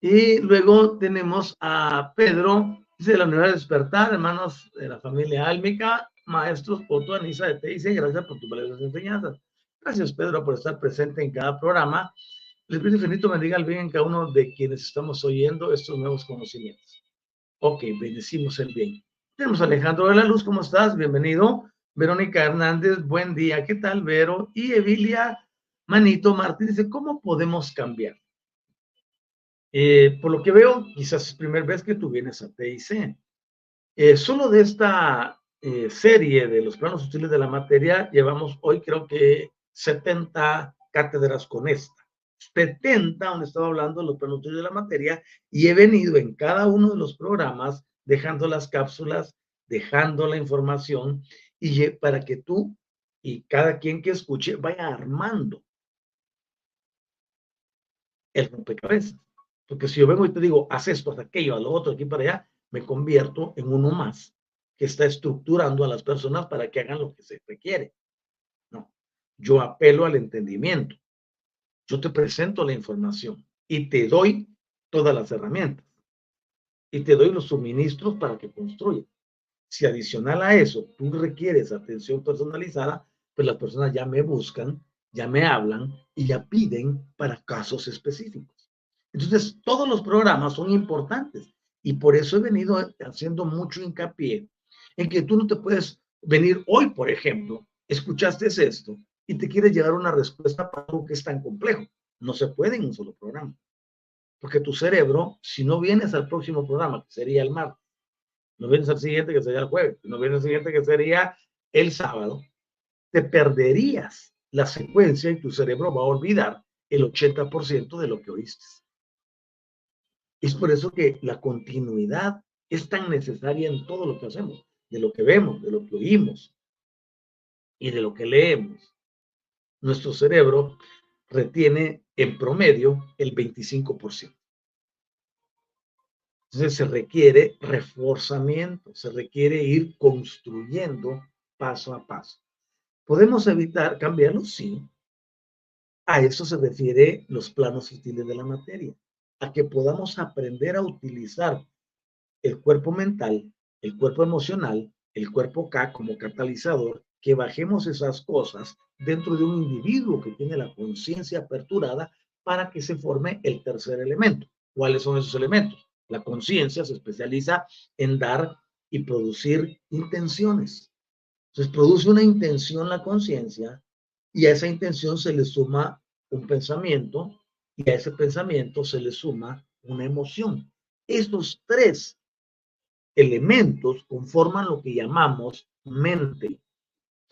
Y luego tenemos a Pedro Dice la Universidad de Despertar, hermanos de la familia Álmica, maestros Otto Anisa de TIC, gracias por tus valiosas enseñanzas. Gracias, Pedro, por estar presente en cada programa. El Espíritu Infinito bendiga el bien en cada uno de quienes estamos oyendo estos nuevos conocimientos. Ok, bendecimos el bien. Tenemos a Alejandro de la Luz, ¿cómo estás? Bienvenido. Verónica Hernández, buen día. ¿Qué tal, Vero? Y Evilia Manito Martín dice, ¿cómo podemos cambiar? Eh, por lo que veo, quizás es primera vez que tú vienes a TIC. Eh, solo de esta eh, serie de los planos sutiles de la materia, llevamos hoy creo que 70 cátedras con esta. 70, donde estaba hablando de los sutiles de la materia, y he venido en cada uno de los programas dejando las cápsulas, dejando la información, y para que tú y cada quien que escuche vaya armando el rompecabezas. Porque si yo vengo y te digo, haz esto, haz aquello, a lo otro, aquí para allá, me convierto en uno más que está estructurando a las personas para que hagan lo que se requiere. No, yo apelo al entendimiento. Yo te presento la información y te doy todas las herramientas. Y te doy los suministros para que construyas. Si adicional a eso tú requieres atención personalizada, pues las personas ya me buscan, ya me hablan y ya piden para casos específicos. Entonces, todos los programas son importantes y por eso he venido haciendo mucho hincapié en que tú no te puedes venir hoy, por ejemplo, escuchaste esto y te quieres llevar una respuesta para algo que es tan complejo. No se puede en un solo programa. Porque tu cerebro, si no vienes al próximo programa, que sería el martes, no vienes al siguiente, que sería el jueves, no vienes al siguiente, que sería el sábado, te perderías la secuencia y tu cerebro va a olvidar el 80% de lo que oíste. Es por eso que la continuidad es tan necesaria en todo lo que hacemos, de lo que vemos, de lo que oímos y de lo que leemos. Nuestro cerebro retiene en promedio el 25%. Entonces se requiere reforzamiento, se requiere ir construyendo paso a paso. ¿Podemos evitar cambiarlo? Sí. A eso se refiere los planos sutiles de la materia a que podamos aprender a utilizar el cuerpo mental, el cuerpo emocional, el cuerpo K como catalizador que bajemos esas cosas dentro de un individuo que tiene la conciencia aperturada para que se forme el tercer elemento. ¿Cuáles son esos elementos? La conciencia se especializa en dar y producir intenciones. Entonces produce una intención la conciencia y a esa intención se le suma un pensamiento y a ese pensamiento se le suma una emoción. Estos tres elementos conforman lo que llamamos mente.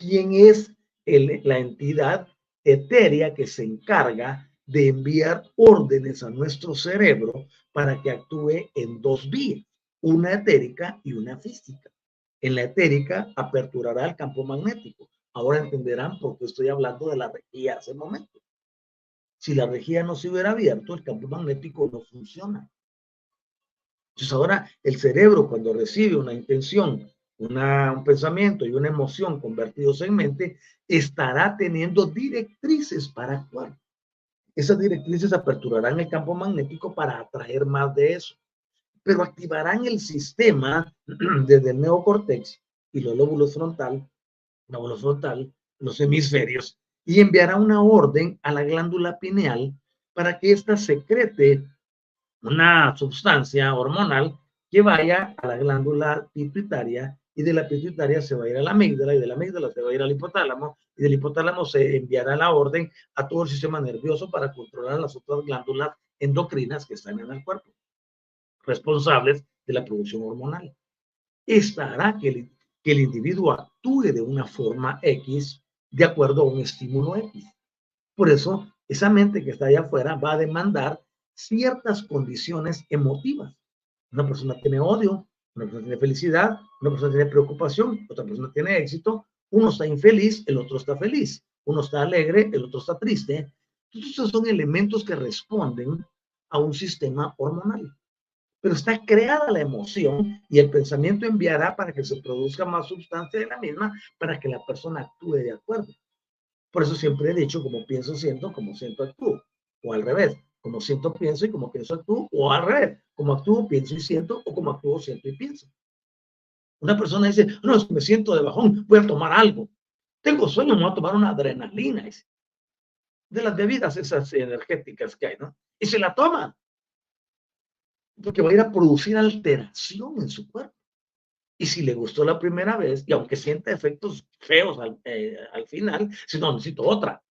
¿Quién es la entidad etérea que se encarga de enviar órdenes a nuestro cerebro para que actúe en dos vías, una etérica y una física? En la etérica aperturará el campo magnético. Ahora entenderán por qué estoy hablando de la rejilla hace un momento. Si la rejilla no se hubiera abierto, el campo magnético no funciona. Entonces ahora el cerebro cuando recibe una intención, un pensamiento y una emoción convertidos en mente, estará teniendo directrices para actuar. Esas directrices aperturarán el campo magnético para atraer más de eso, pero activarán el sistema desde el neocortex y los lóbulos frontal, lóbulos frontal, los hemisferios, y enviará una orden a la glándula pineal para que ésta secrete una sustancia hormonal que vaya a la glándula pituitaria y de la pituitaria se va a ir a la amígdala y de la amígdala se va a ir al hipotálamo y del hipotálamo se enviará la orden a todo el sistema nervioso para controlar las otras glándulas endocrinas que están en el cuerpo, responsables de la producción hormonal. Esta hará que el, que el individuo actúe de una forma X de acuerdo a un estímulo X. Por eso, esa mente que está allá afuera va a demandar ciertas condiciones emotivas. Una persona tiene odio, una persona tiene felicidad, una persona tiene preocupación, otra persona tiene éxito, uno está infeliz, el otro está feliz, uno está alegre, el otro está triste. Entonces, son elementos que responden a un sistema hormonal. Pero está creada la emoción y el pensamiento enviará para que se produzca más sustancia de la misma para que la persona actúe de acuerdo. Por eso siempre he dicho, como pienso, siento, como siento, actúo. O al revés, como siento, pienso y como pienso, actúo, o al revés, como actúo, pienso y siento, o como actúo, siento y pienso. Una persona dice, no, me siento de bajón, voy a tomar algo. Tengo sueño, me voy a tomar una adrenalina. De las bebidas esas energéticas que hay, ¿no? Y se la toma. Porque va a ir a producir alteración en su cuerpo. Y si le gustó la primera vez, y aunque sienta efectos feos al, eh, al final, si no, necesito otra.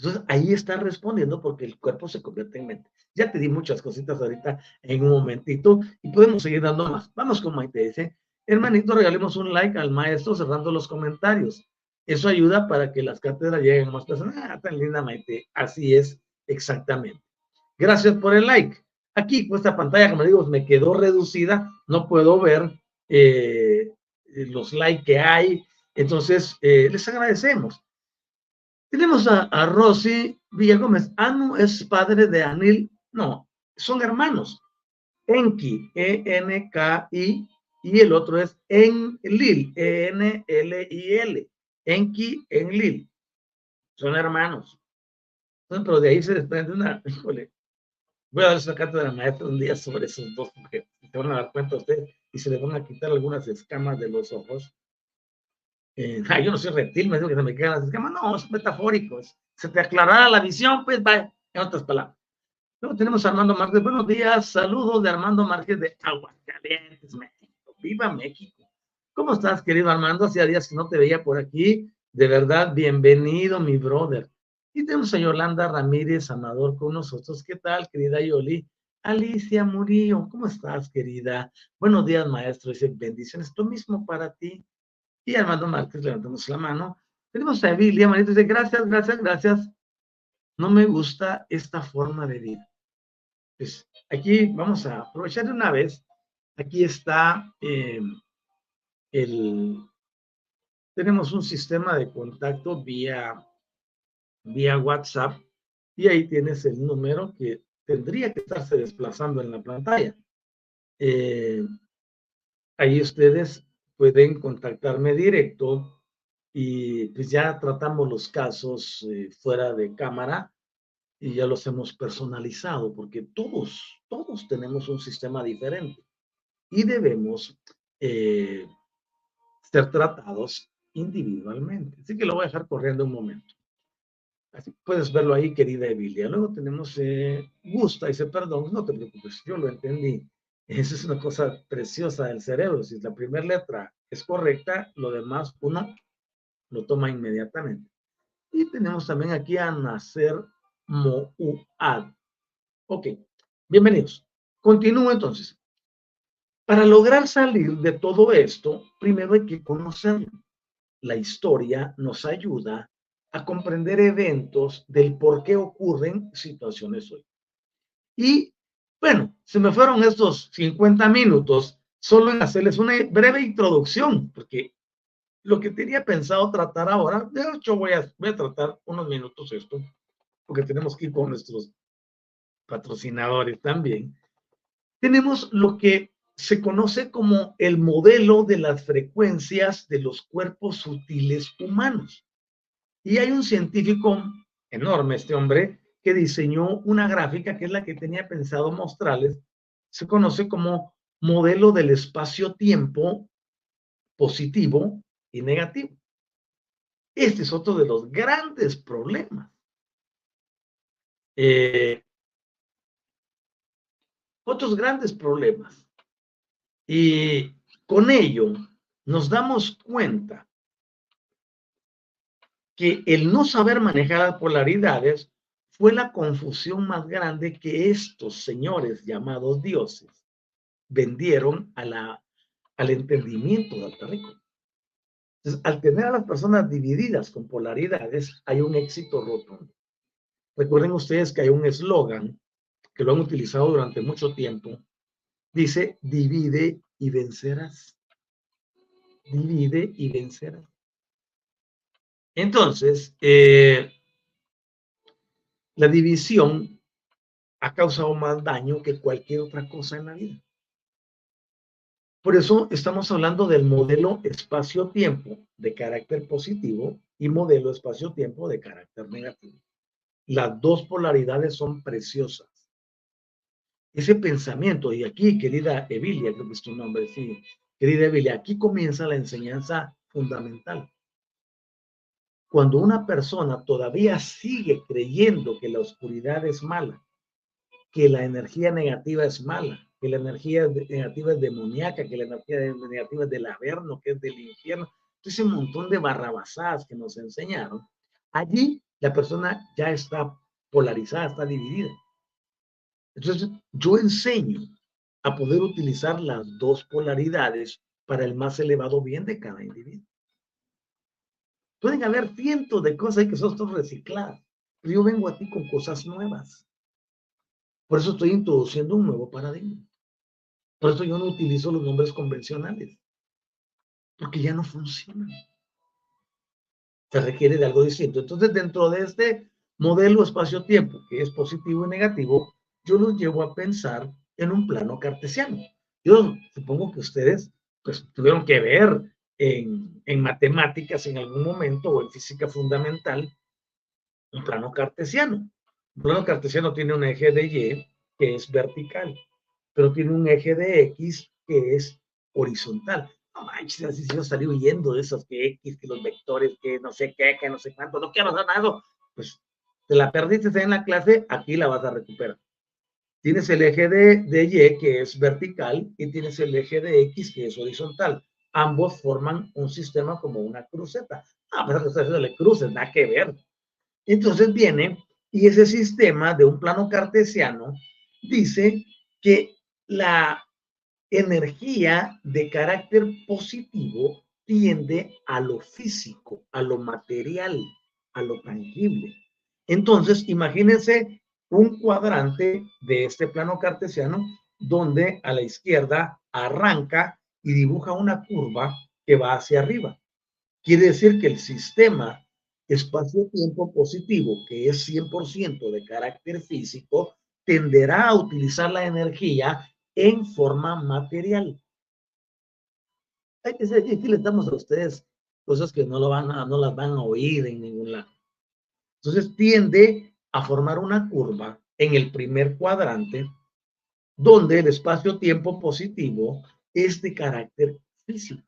Entonces ahí está respondiendo porque el cuerpo se convierte en mente. Ya te di muchas cositas ahorita en un momentito y podemos seguir dando más. Vamos con Maite. Dice, hermanito, regalemos un like al maestro cerrando los comentarios. Eso ayuda para que las cátedras lleguen a más personas. Ah, tan linda Maite. Así es, exactamente. Gracias por el like. Aquí, con esta pantalla, como digo, me quedó reducida. No puedo ver eh, los likes que hay. Entonces, eh, les agradecemos. Tenemos a, a Rosy Villagómez. Anu es padre de Anil. No, son hermanos. Enki, E-N-K-I, y el otro es Enlil, E-N-L-I-L. Enki, Enlil. Son hermanos. pero de ahí se desprende una, híjole, voy a dar esa carta de la maestra un día sobre esos dos, porque te van a dar cuenta a usted y se le van a quitar algunas escamas de los ojos yo no soy reptil, me digo que se me quedan las escamas. No, es metafórico. Se te aclarará la visión, pues va, en otras palabras. Luego tenemos a Armando Márquez. Buenos días, saludos de Armando Márquez de Aguascalientes, México. ¡Viva México! ¿Cómo estás, querido Armando? Hacía días que no te veía por aquí. De verdad, bienvenido, mi brother. Y tenemos a Yolanda Ramírez Amador con nosotros. ¿Qué tal, querida Yoli? Alicia Murillo, ¿cómo estás, querida? Buenos días, maestro. Dice, bendiciones. Lo mismo para ti. Y Armando Márquez levantamos la mano. Tenemos a Emilia Marita dice, gracias, gracias, gracias. No me gusta esta forma de vida. Pues aquí vamos a aprovechar de una vez. Aquí está em, el... Tenemos un sistema de contacto vía, vía WhatsApp y ahí tienes el número que tendría que estarse desplazando en la pantalla. Eh, ahí ustedes pueden contactarme directo y pues ya tratamos los casos eh, fuera de cámara y ya los hemos personalizado porque todos, todos tenemos un sistema diferente y debemos eh, ser tratados individualmente. Así que lo voy a dejar corriendo un momento. Así puedes verlo ahí, querida Evilia. Luego tenemos eh, Gusta, dice, perdón, no te preocupes, yo lo entendí. Esa es una cosa preciosa del cerebro. Si la primera letra es correcta, lo demás, una, lo toma inmediatamente. Y tenemos también aquí a Nacer Mo'uad. Ok, bienvenidos. Continúo entonces. Para lograr salir de todo esto, primero hay que conocerlo. La historia nos ayuda a comprender eventos del por qué ocurren situaciones hoy. Y bueno, se me fueron estos 50 minutos solo en hacerles una breve introducción, porque lo que tenía pensado tratar ahora, de hecho voy a, voy a tratar unos minutos esto, porque tenemos que ir con nuestros patrocinadores también. Tenemos lo que se conoce como el modelo de las frecuencias de los cuerpos sutiles humanos. Y hay un científico enorme, este hombre, que diseñó una gráfica que es la que tenía pensado mostrarles, se conoce como modelo del espacio-tiempo positivo y negativo. Este es otro de los grandes problemas. Eh, otros grandes problemas. Y con ello nos damos cuenta que el no saber manejar las polaridades fue la confusión más grande que estos señores llamados dioses vendieron a al entendimiento de Alta Entonces, al tener a las personas divididas con polaridades, hay un éxito rotundo. Recuerden ustedes que hay un eslogan que lo han utilizado durante mucho tiempo. Dice, divide y vencerás. Divide y vencerás. Entonces, eh, la división ha causado más daño que cualquier otra cosa en la vida. Por eso estamos hablando del modelo espacio-tiempo de carácter positivo y modelo espacio-tiempo de carácter negativo. Las dos polaridades son preciosas. Ese pensamiento, y aquí, querida Evilia, creo que es tu nombre, sí, querida Evilia, aquí comienza la enseñanza fundamental. Cuando una persona todavía sigue creyendo que la oscuridad es mala, que la energía negativa es mala, que la energía negativa es demoníaca, que la energía negativa es del averno, que es del infierno, ese montón de barrabasadas que nos enseñaron, allí la persona ya está polarizada, está dividida. Entonces, yo enseño a poder utilizar las dos polaridades para el más elevado bien de cada individuo. Pueden haber cientos de cosas que son recicladas, pero yo vengo a ti con cosas nuevas. Por eso estoy introduciendo un nuevo paradigma. Por eso yo no utilizo los nombres convencionales, porque ya no funcionan. Se requiere de algo distinto. Entonces, dentro de este modelo espacio-tiempo, que es positivo y negativo, yo los llevo a pensar en un plano cartesiano. Yo supongo que ustedes pues, tuvieron que ver en, matemáticas en algún momento o en física fundamental un plano cartesiano. Un plano cartesiano tiene un eje de Y que es vertical, pero tiene un eje de X que es horizontal. No manches, así yo salí huyendo de esos que X, que los vectores, que no sé qué, que no sé cuánto, no quiero hacer nada. Pues te la perdiste en la clase, aquí la vas a recuperar. Tienes el eje de, de Y que es vertical y tienes el eje de X que es horizontal ambos forman un sistema como una cruceta. Ah, pero que está cruces, nada que ver. Entonces viene y ese sistema de un plano cartesiano dice que la energía de carácter positivo tiende a lo físico, a lo material, a lo tangible. Entonces, imagínense un cuadrante de este plano cartesiano donde a la izquierda arranca y dibuja una curva que va hacia arriba. Quiere decir que el sistema espacio-tiempo positivo, que es 100% de carácter físico, tenderá a utilizar la energía en forma material. Aquí les damos a ustedes cosas que no, lo van no las van a oír en ningún lado. Entonces tiende a formar una curva en el primer cuadrante donde el espacio-tiempo positivo es de carácter físico.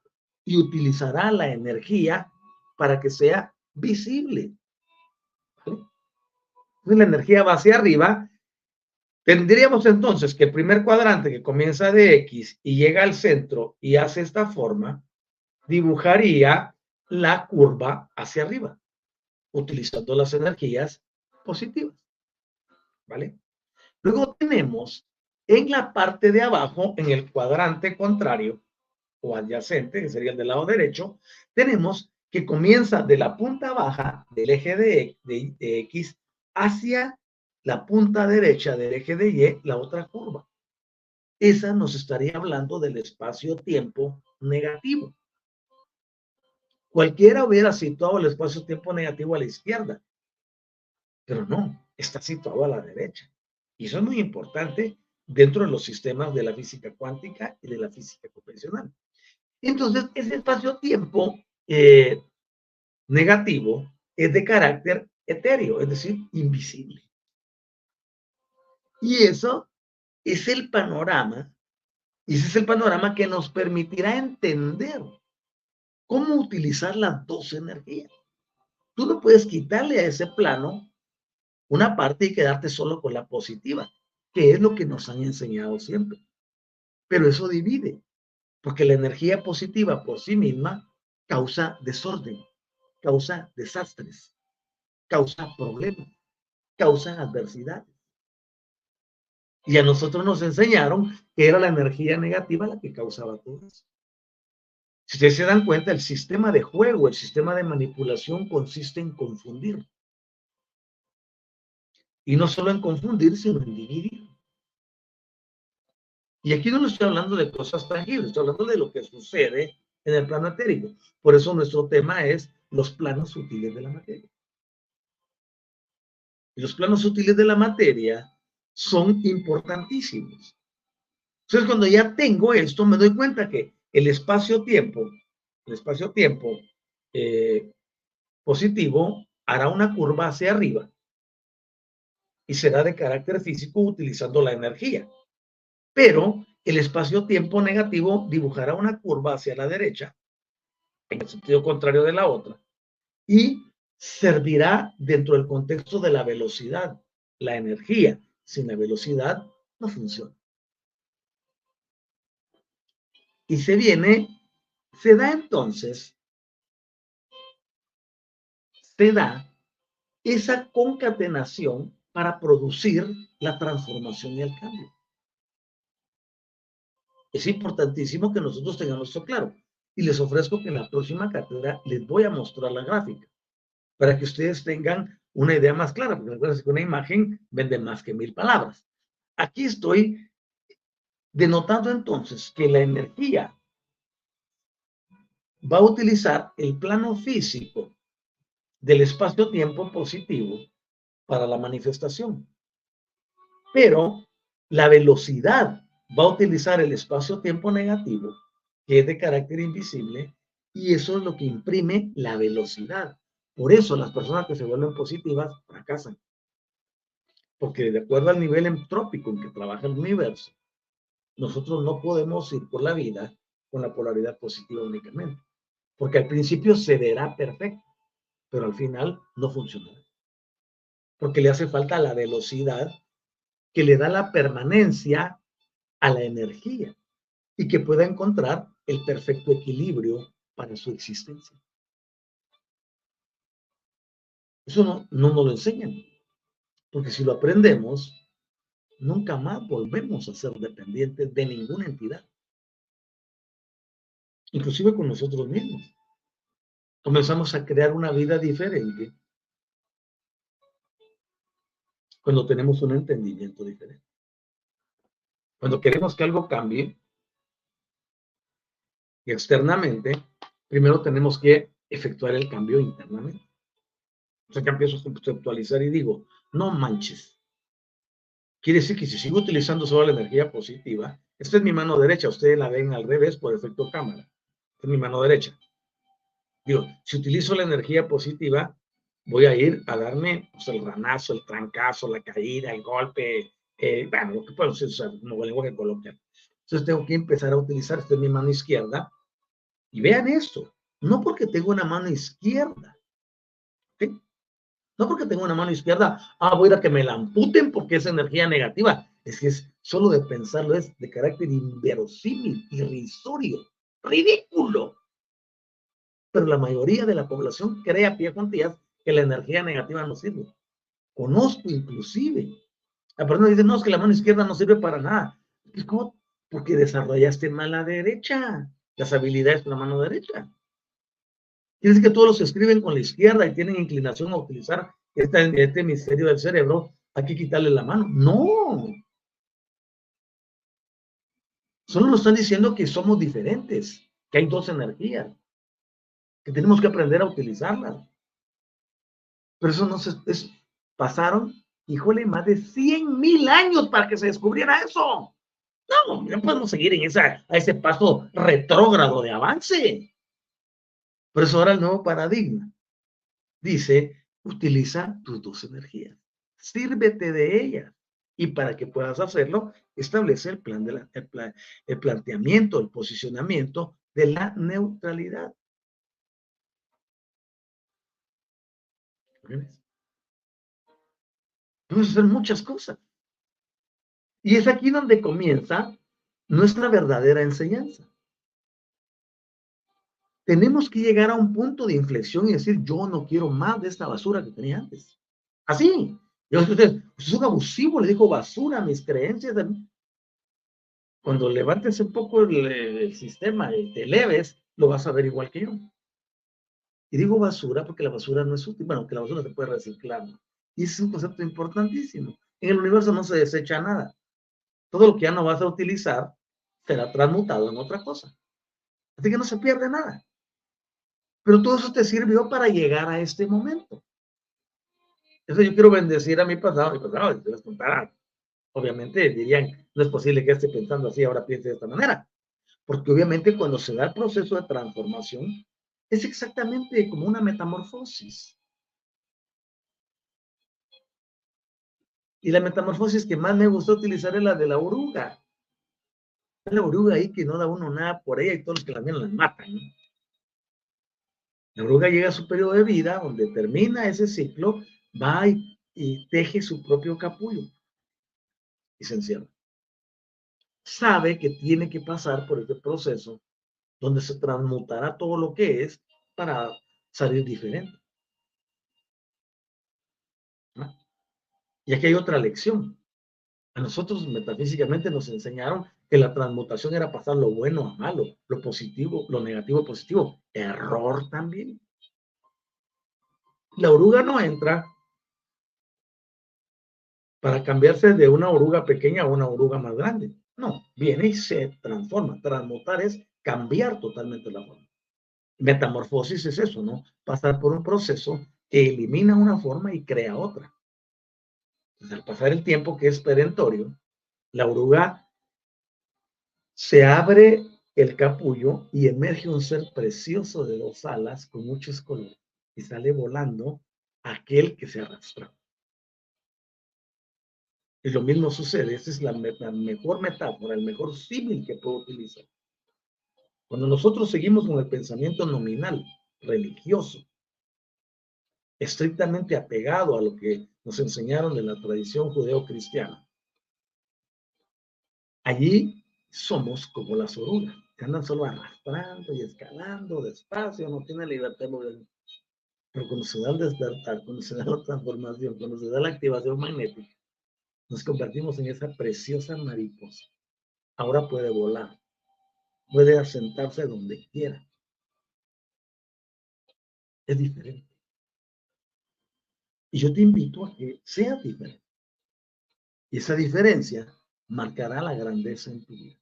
y utilizará la energía para que sea visible. Entonces la energía va hacia arriba. Tendríamos entonces que el primer cuadrante que comienza de X y llega al centro y hace esta forma, dibujaría la curva hacia arriba, utilizando las energías positivas. ¿Vale? Luego tenemos en la parte de abajo, en el cuadrante contrario o adyacente, que sería el del lado derecho, tenemos que comienza de la punta baja del eje de, X hacia la punta derecha del eje de Y, la otra curva. Esa nos estaría hablando del espacio-tiempo negativo. Cualquiera hubiera situado el espacio-tiempo negativo a la izquierda, pero no, está situado a la derecha. Y eso es muy importante dentro de los sistemas de la física cuántica y de la física convencional. Entonces, ese espacio-tiempo eh, negativo es de carácter etéreo, es decir, invisible. Y eso es el panorama, y ese es el panorama que nos permitirá entender cómo utilizar las dos energías. Tú no puedes quitarle a ese plano una parte y quedarte solo con la positiva, que es lo que nos han enseñado siempre. Pero eso divide, porque la energía positiva por sí misma causa desorden, causa desastres, causa problemas, causa adversidades. Y a nosotros nos enseñaron que era la energía negativa la que causaba todo eso. Si ustedes se dan cuenta, el sistema de juego, el sistema de manipulación consiste en confundir. Y no solo en confundir, sino en dividir. Y aquí no le estoy hablando de cosas tangibles, estoy hablando de lo que sucede en el plano etérico. Por eso nuestro tema es los planos sutiles de la materia. Y los planos sutiles de la materia son importantísimos. Entonces, cuando ya tengo esto, me doy cuenta que el espacio-tiempo, el espacio-tiempo eh, positivo hará una curva hacia arriba y será de carácter físico utilizando la energía. Pero el espacio-tiempo negativo dibujará una curva hacia la derecha, en el sentido contrario de la otra, y servirá dentro del contexto de la velocidad, la energía. Sin la velocidad no funciona. Y se viene, se da entonces, se da esa concatenación para producir la transformación y el cambio. Es importantísimo que nosotros tengamos esto claro. Y les ofrezco que en la próxima cátedra les voy a mostrar la gráfica para que ustedes tengan una idea más clara, porque recuerden que una imagen vende más que mil palabras. Aquí estoy denotando entonces que la energía va a utilizar el plano físico del espacio-tiempo positivo para la manifestación. Pero la velocidad va a utilizar el espacio-tiempo negativo, que es de carácter invisible, y eso es lo que imprime la velocidad. Por eso las personas que se vuelven positivas fracasan. Porque de acuerdo al nivel entrópico en que trabaja el universo, nosotros no podemos ir por la vida con la polaridad positiva únicamente. Porque al principio se verá perfecto, pero al final no funcionará porque le hace falta la velocidad que le da la permanencia a la energía y que pueda encontrar el perfecto equilibrio para su existencia. Eso no, no nos lo enseñan, porque si lo aprendemos, nunca más volvemos a ser dependientes de ninguna entidad, inclusive con nosotros mismos. Comenzamos a crear una vida diferente cuando tenemos un entendimiento diferente. Cuando queremos que algo cambie externamente, primero tenemos que efectuar el cambio internamente. O sea que empiezo a conceptualizar y digo, no manches. Quiere decir que si sigo utilizando solo la energía positiva, esta es mi mano derecha, ustedes la ven al revés por efecto cámara. Esta es mi mano derecha. Digo, si utilizo la energía positiva, voy a ir a darme pues, el ranazo, el trancazo, la caída, el golpe, eh, bueno, lo que puedo decir, o sea, como lenguaje coloquial. Entonces tengo que empezar a utilizar, esta es mi mano izquierda, Y vean esto, no porque tengo una mano izquierda, no porque tengo una mano izquierda, ah, voy a que me la amputen porque es energía negativa. Es que es solo de pensarlo, es de carácter inverosímil, irrisorio, ridículo. Pero la mayoría de la población cree a pie días que la energía negativa no sirve. Conozco inclusive la persona dice, no, es que la mano izquierda no sirve para nada. ¿Cómo? Porque desarrollaste mal la derecha, las habilidades con la mano derecha. Quiere decir que todos los escriben con la izquierda y tienen inclinación a utilizar este, este hemisferio del cerebro, hay que quitarle la mano. No. Solo nos están diciendo que somos diferentes, que hay dos energías, que tenemos que aprender a utilizarlas. Pero eso no se, es, pasaron híjole, más de 100 mil años para que se descubriera eso. No, no podemos seguir en esa, a ese paso retrógrado de avance. Por eso ahora el nuevo paradigma dice, utiliza tus dos energías, sírvete de ellas. Y para que puedas hacerlo, establece el plan de la, el planteamiento, el posicionamiento de la neutralidad. Podemos hacer muchas cosas. Y es aquí donde comienza nuestra verdadera enseñanza. Tenemos que llegar a un punto de inflexión y decir, yo no quiero más de esta basura que tenía antes. Así. Yo usted, es un abusivo, le dijo basura a mis creencias. Cuando levantes un poco el, sistema y te leves, lo vas a ver igual que yo. Y digo basura porque la basura no es útil. Bueno, que la basura se puede reciclar. Y ese es un concepto importantísimo. En el universo no se desecha nada. Todo lo que ya no vas a utilizar será transmutado en otra cosa. Así que no se pierde nada. Pero todo eso te sirvió para llegar a este momento. Eso yo quiero bendecir a mi pasado. Mi pasado, les contara. Obviamente dirían, no es posible que esté pensando así, ahora piense de esta manera. Porque obviamente cuando se da el proceso de transformación, es exactamente como una metamorfosis. Y la metamorfosis que más me gustó utilizar es la de la oruga. La oruga ahí que no da uno nada por ella y todos los que la ven la matan. La oruga llega a su periodo de vida, donde termina ese ciclo, va y, y teje su propio capullo y se encierra. Sabe que tiene que pasar por este proceso donde se transmutará todo lo que es para salir diferente. Y aquí hay otra lección. A nosotros metafísicamente nos enseñaron que la transmutación era pasar lo bueno a malo, lo positivo, lo negativo a positivo. Error también. La oruga no entra para cambiarse de una oruga pequeña a una oruga más grande. No, viene y se transforma. Transmutar es cambiar totalmente la forma. Metamorfosis es eso, ¿no? Pasar por un proceso que elimina una forma y crea otra al pasar el tiempo que es perentorio, la oruga se abre el capullo y emerge un ser precioso de dos alas con muchos colores y sale volando aquel que se arrastró. Y lo mismo sucede, esa es la, la mejor metáfora, el mejor símil que puedo utilizar. Cuando nosotros seguimos con el pensamiento nominal, religioso, estrictamente apegado a lo que nos enseñaron de la tradición judeo-cristiana. Allí somos como las orugas, que andan solo arrastrando y escalando despacio, no tienen libertad de. Pero cuando se da el despertar, cuando se da la transformación, cuando se da la activación magnética, nos convertimos en esa preciosa mariposa. Ahora puede volar, puede asentarse donde quiera. Es diferente. Y yo te invito a que seas diferente. Y esa diferencia marcará la grandeza en tu vida.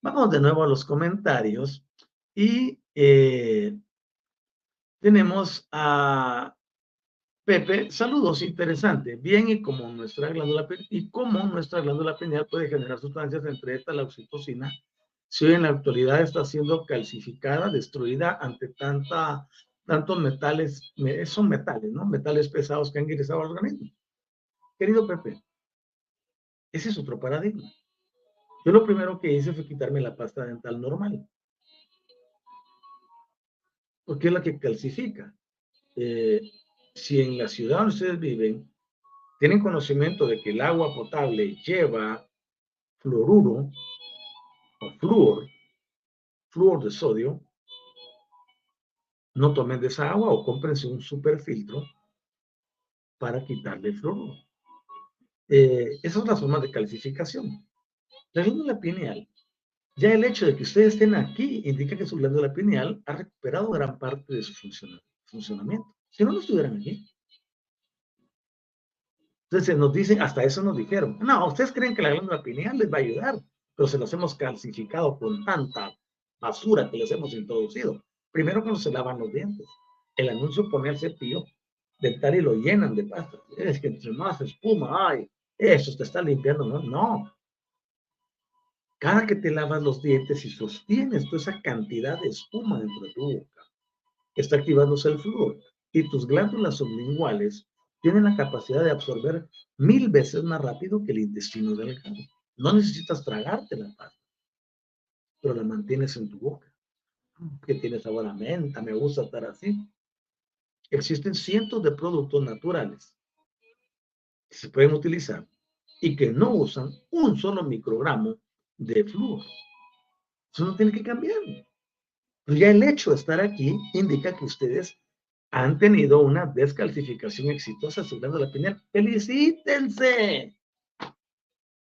Vamos de nuevo a los comentarios y eh, tenemos a Pepe, saludos, interesante. Bien, y como nuestra glándula y cómo nuestra glándula pineal puede generar sustancias entre esta la oxitocina, si hoy en la actualidad está siendo calcificada, destruida ante tanta tantos metales, son metales, ¿no? Metales pesados que han ingresado al organismo. Querido Pepe, ese es otro paradigma. Yo lo primero que hice fue quitarme la pasta dental normal. porque es la que calcifica. Eh, si en la ciudad donde ustedes viven tienen conocimiento de que el agua potable lleva fluoruro o flúor, flúor de sodio, no tomen de esa agua o cómprense un superfiltro para quitarle el fluoruro. Eh, esa es la forma de calcificación. La glándula pineal, ya el hecho de que ustedes estén aquí indica que su glándula pineal ha recuperado gran parte de su funcionamiento. Si no, no estuvieran aquí. Entonces nos dicen, hasta eso nos dijeron, no, ustedes creen que la glándula pineal les va a ayudar, pero se los hemos calcificado con tanta basura que les hemos introducido. Primero cuando se lavan los dientes. El anuncio pone el cepillo dental y lo llenan de pasta. Es que entre más espuma ay, eso te está limpiando. No, no. Cada que te lavas los dientes y sostienes toda esa cantidad de espuma dentro de tu boca, está activándose el flúor y tus glándulas sublinguales tienen la capacidad de absorber mil veces más rápido que el intestino delgado. No necesitas tragarte la pasta, pero la mantienes en tu boca. Que tiene sabor a menta, me gusta estar así. Existen cientos de productos naturales que se pueden utilizar y que no usan un solo microgramo de flúor. Eso no tiene que cambiar. Pero ya el hecho de estar aquí indica que ustedes han tenido una descalcificación exitosa sobre la pineal. ¡Felicítense!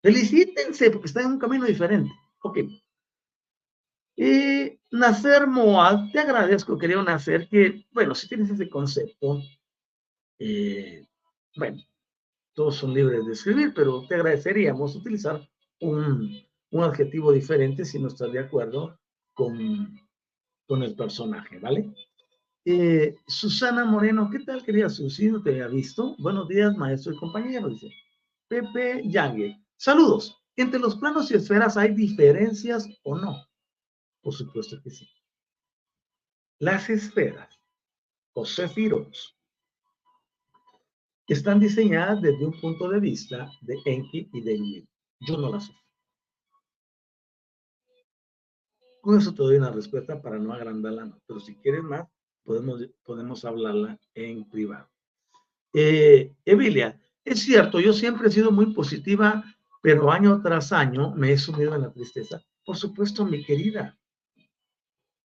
Felicítense porque están en un camino diferente. Ok. Y Nacer Moad, te agradezco, querido Nacer, que, bueno, si tienes ese concepto, eh, bueno, todos son libres de escribir, pero te agradeceríamos utilizar un, un adjetivo diferente si no estás de acuerdo con, con el personaje, ¿vale? Eh, Susana Moreno, ¿qué tal, querida Susi? No te había visto. Buenos días, maestro y compañero, dice. Pepe Yangue, saludos. ¿Entre los planos y esferas hay diferencias o no? Por supuesto que sí. Las esferas o cefiros están diseñadas desde un punto de vista de Enki y de Yin. Yo no las sé. Con eso te doy una respuesta para no agrandarla, pero si quieres más, podemos, podemos hablarla en privado. Eh, Emilia, es cierto, yo siempre he sido muy positiva, pero año tras año me he sumido en la tristeza. Por supuesto, mi querida,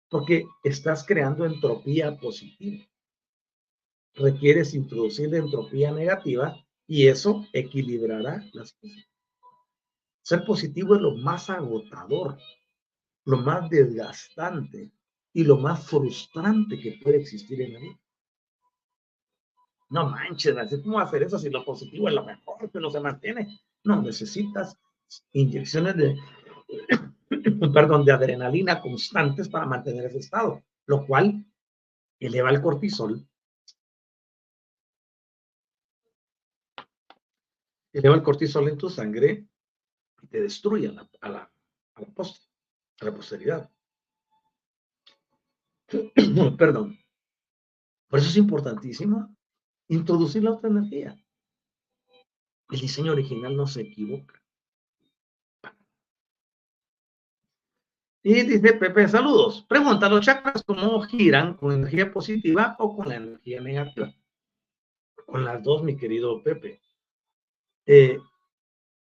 porque estás creando entropía positiva. Requieres introducir entropía negativa y eso equilibrará las cosas. Ser positivo es lo más agotador, lo más desgastante, y lo más frustrante que puede existir en la vida. No manches, ¿cómo hacer eso si lo positivo es lo mejor que no se mantiene? No, necesitas inyecciones de, perdón, de adrenalina constantes para mantener ese estado, lo cual eleva el cortisol. Eleva el cortisol en tu sangre y te destruye a la, a la, a la, a la posteridad. Perdón. Por eso es importantísimo introducir la otra energía. El diseño original no se equivoca. Y dice Pepe, saludos. Pregunta, ¿los chakras cómo giran? ¿Con energía positiva o con la energía negativa? Con las dos, mi querido Pepe. Eh,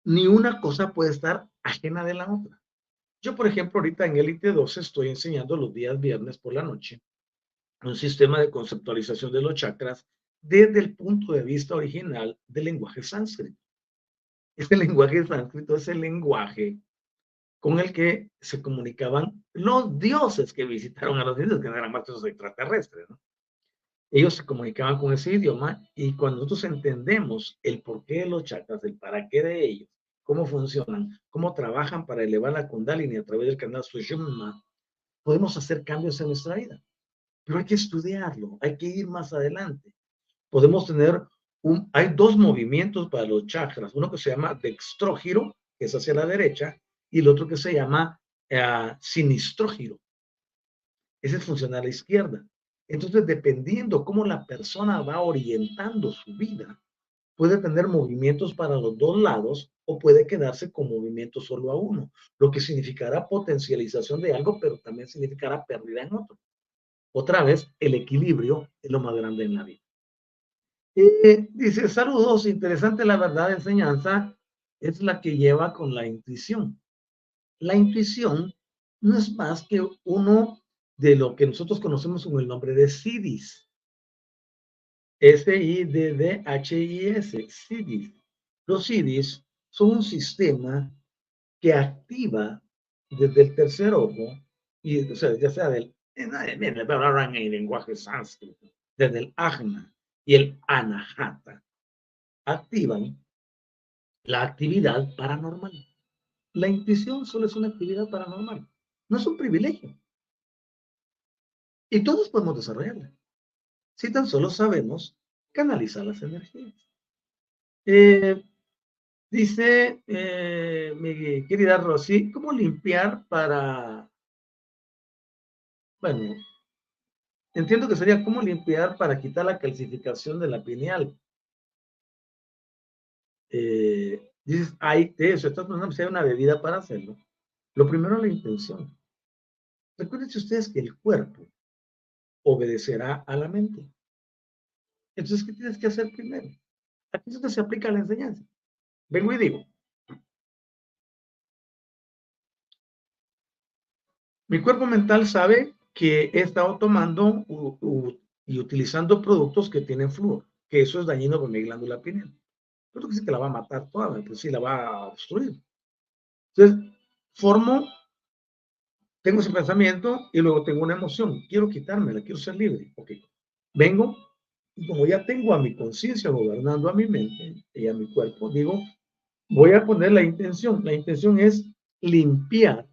ni una cosa puede estar ajena de la otra. Yo, por ejemplo, ahorita en Elite 12 estoy enseñando los días viernes por la noche un sistema de conceptualización de los chakras desde el punto de vista original del lenguaje sánscrito. Este lenguaje sánscrito es el lenguaje con el que se comunicaban los dioses que visitaron a los indios, que eran maestros extraterrestres. ¿no? Ellos se comunicaban con ese idioma y cuando nosotros entendemos el porqué de los chakras, el para qué de ellos, cómo funcionan, cómo trabajan para elevar la Kundalini a través del canal Sushumna, podemos hacer cambios en nuestra vida. Pero hay que estudiarlo, hay que ir más adelante. Podemos tener un, hay dos movimientos para los chakras, uno que se llama dextrógiro, que es hacia la derecha, y el otro que se llama uh, sinistrógiro. Ese funciona a la izquierda. Entonces, dependiendo cómo la persona va orientando su vida, puede tener movimientos para los dos lados o puede quedarse con movimiento solo a uno, lo que significará potencialización de algo, pero también significará pérdida en otro. Otra vez, el equilibrio es lo más grande en la vida. Eh, dice, saludos, interesante la verdad de enseñanza es la que lleva con la intuición. La intuición no es más que uno de lo que nosotros conocemos con el nombre de SIDIS. S-I-D-D-H-I-S, SIDIS. Los SIDIS son un sistema que activa desde el tercer ojo, y, o sea, ya sea del, en, el lenguaje sánscrito, desde el ajna y el anahata, activan la actividad paranormal. La intuición solo es una actividad paranormal, no es un privilegio. Y todos podemos desarrollarla, si tan solo sabemos canalizar las energías. Eh, dice eh, mi querida Rosy, ¿cómo limpiar para... Bueno, entiendo que sería cómo limpiar para quitar la calcificación de la pineal. Eh, dices, hay eso, estás pensando una bebida para hacerlo. Lo primero la intención. Recuerden ustedes que el cuerpo obedecerá a la mente. Entonces, ¿qué tienes que hacer primero? Aquí es donde se aplica la enseñanza. Vengo y digo, mi cuerpo mental sabe que he estado tomando y utilizando productos que tienen flúor, que eso es dañino para mi glándula pineal. Pero que sí que la va a matar toda, pues sí la va a obstruir. Entonces, formo, tengo ese pensamiento y luego tengo una emoción. Quiero quitármela, quiero ser libre. Ok. Vengo y como ya tengo a mi conciencia gobernando a mi mente y a mi cuerpo, digo, voy a poner la intención. La intención es limpiar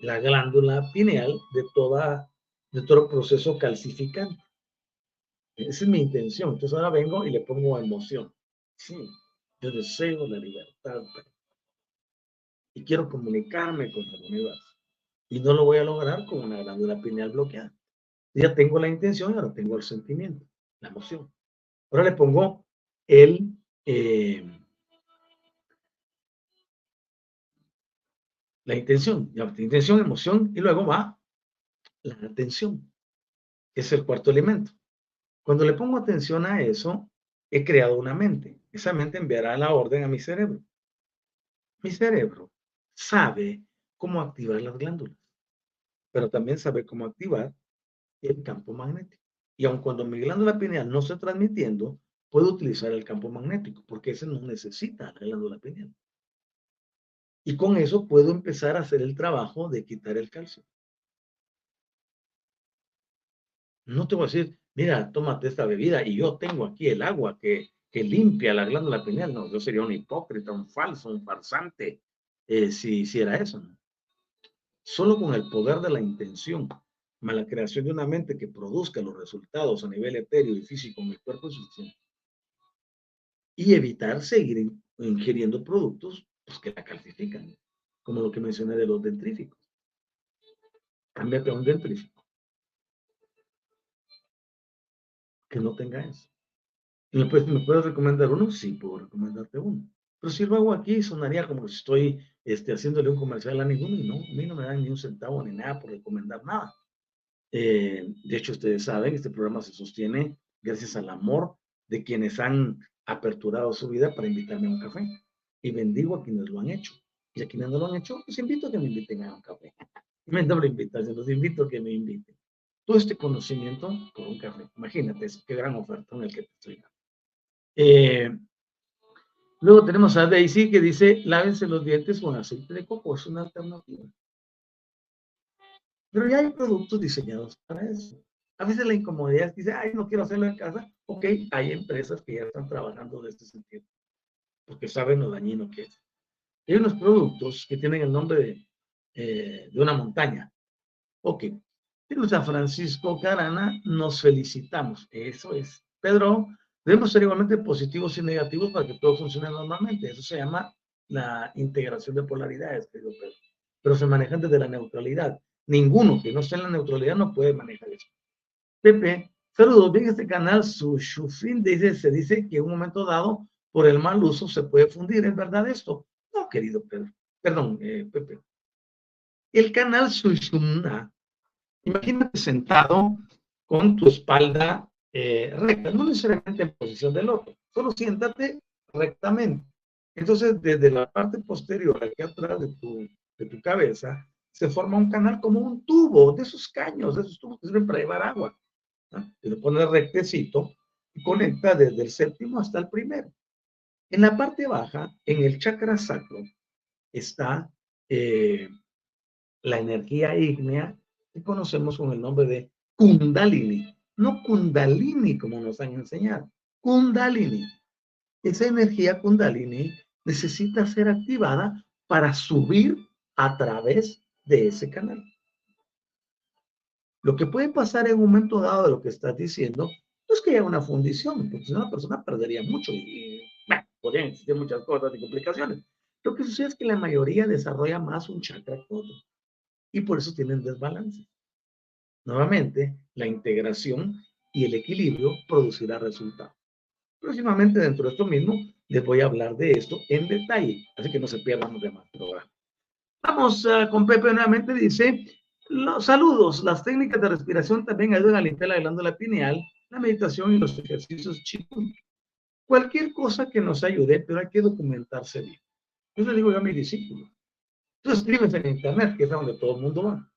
la glándula pineal de, toda, de todo proceso calcificante. Esa es mi intención. Entonces ahora vengo y le pongo emoción. Sí, yo deseo la libertad y quiero comunicarme con el universo. Y no lo voy a lograr con una glándula pineal bloqueada. Ya tengo la intención ahora tengo el sentimiento, la emoción. Ahora le pongo el, eh, la intención, la intención, emoción, y luego va la atención, es el cuarto elemento. Cuando le pongo atención a eso, he creado una mente. Esa mente enviará la orden a mi cerebro. Mi cerebro sabe cómo activar las glándulas, pero también sabe cómo activar el campo magnético. Y aun cuando mi glándula pineal no esté transmitiendo, puedo utilizar el campo magnético, porque ese no necesita la glándula pineal. Y con eso puedo empezar a hacer el trabajo de quitar el calcio. No te voy a decir, mira, tómate esta bebida y yo tengo aquí el agua que que limpia la glándula pineal. No, yo sería un hipócrita, un falso, un farsante eh, si hiciera eso. Solo con el poder de la intención, más la creación de una mente que produzca los resultados a nivel etéreo y físico en el cuerpo es suficiente. Y evitar seguir ingiriendo productos pues, que la calcifican, como lo que mencioné de los dentríficos. Cámbiate a un dentrífico que no tenga eso. ¿Me puedes, ¿Me puedes recomendar uno? Sí, puedo recomendarte uno. Pero si lo hago aquí, sonaría como si estoy este, haciéndole un comercial a ninguno y no, a mí no me dan ni un centavo ni nada por recomendar nada. Eh, de hecho, ustedes saben, este programa se sostiene gracias al amor de quienes han aperturado su vida para invitarme a un café. Y bendigo a quienes lo han hecho. Y a quienes no lo han hecho, los invito a que me inviten a un café. Me doble invitación, los invito a que me inviten. Todo este conocimiento por un café. Imagínate, qué gran oferta en el que te estoy dando. Eh, luego tenemos a Daisy que dice, lávense los dientes con aceite de coco, es una alternativa. Pero ya hay productos diseñados para eso. A veces la incomodidad es que dice, ay, no quiero hacerlo en casa. Ok, hay empresas que ya están trabajando de este sentido, porque saben lo dañino que es. Hay unos productos que tienen el nombre de, eh, de una montaña. Ok, pero San Francisco Carana, nos felicitamos. Eso es. Pedro, Debemos ser igualmente positivos y negativos para que todo funcione normalmente. Eso se llama la integración de polaridades, Pedro. Pero se manejan desde la neutralidad. Ninguno que no esté en la neutralidad no puede manejar eso. Pepe, saludos. Bien, este canal, su Shufin dice, se dice que en un momento dado, por el mal uso, se puede fundir. ¿Es verdad esto? No, querido Pedro. Perdón, eh, Pepe. El canal Sushumna Imagínate sentado con tu espalda eh, recta, no necesariamente en posición del otro, solo siéntate rectamente. Entonces, desde la parte posterior, aquí atrás de tu, de tu cabeza, se forma un canal como un tubo, de esos caños, de esos tubos que sirven para llevar agua. Y lo pones rectecito y conecta desde el séptimo hasta el primero. En la parte baja, en el chakra sacro, está eh, la energía ígnea que conocemos con el nombre de Kundalini. No Kundalini como nos han enseñado, Kundalini. Esa energía Kundalini necesita ser activada para subir a través de ese canal. Lo que puede pasar en un momento dado de lo que estás diciendo no es que haya una fundición, porque si no la persona perdería mucho y podrían existir muchas cosas y complicaciones. Lo que sucede es que la mayoría desarrolla más un chakra que otro y por eso tienen desbalance. Nuevamente, la integración y el equilibrio producirá resultados. Próximamente dentro de esto mismo les voy a hablar de esto en detalle, así que no se pierdan los demás programas. Vamos uh, con Pepe nuevamente, dice, los saludos, las técnicas de respiración también ayudan a limpiar la glándula pineal, la meditación y los ejercicios chikun. Cualquier cosa que nos ayude, pero hay que documentarse bien. Yo le digo yo a mis discípulos, tú escribes en internet, que es donde todo el mundo va.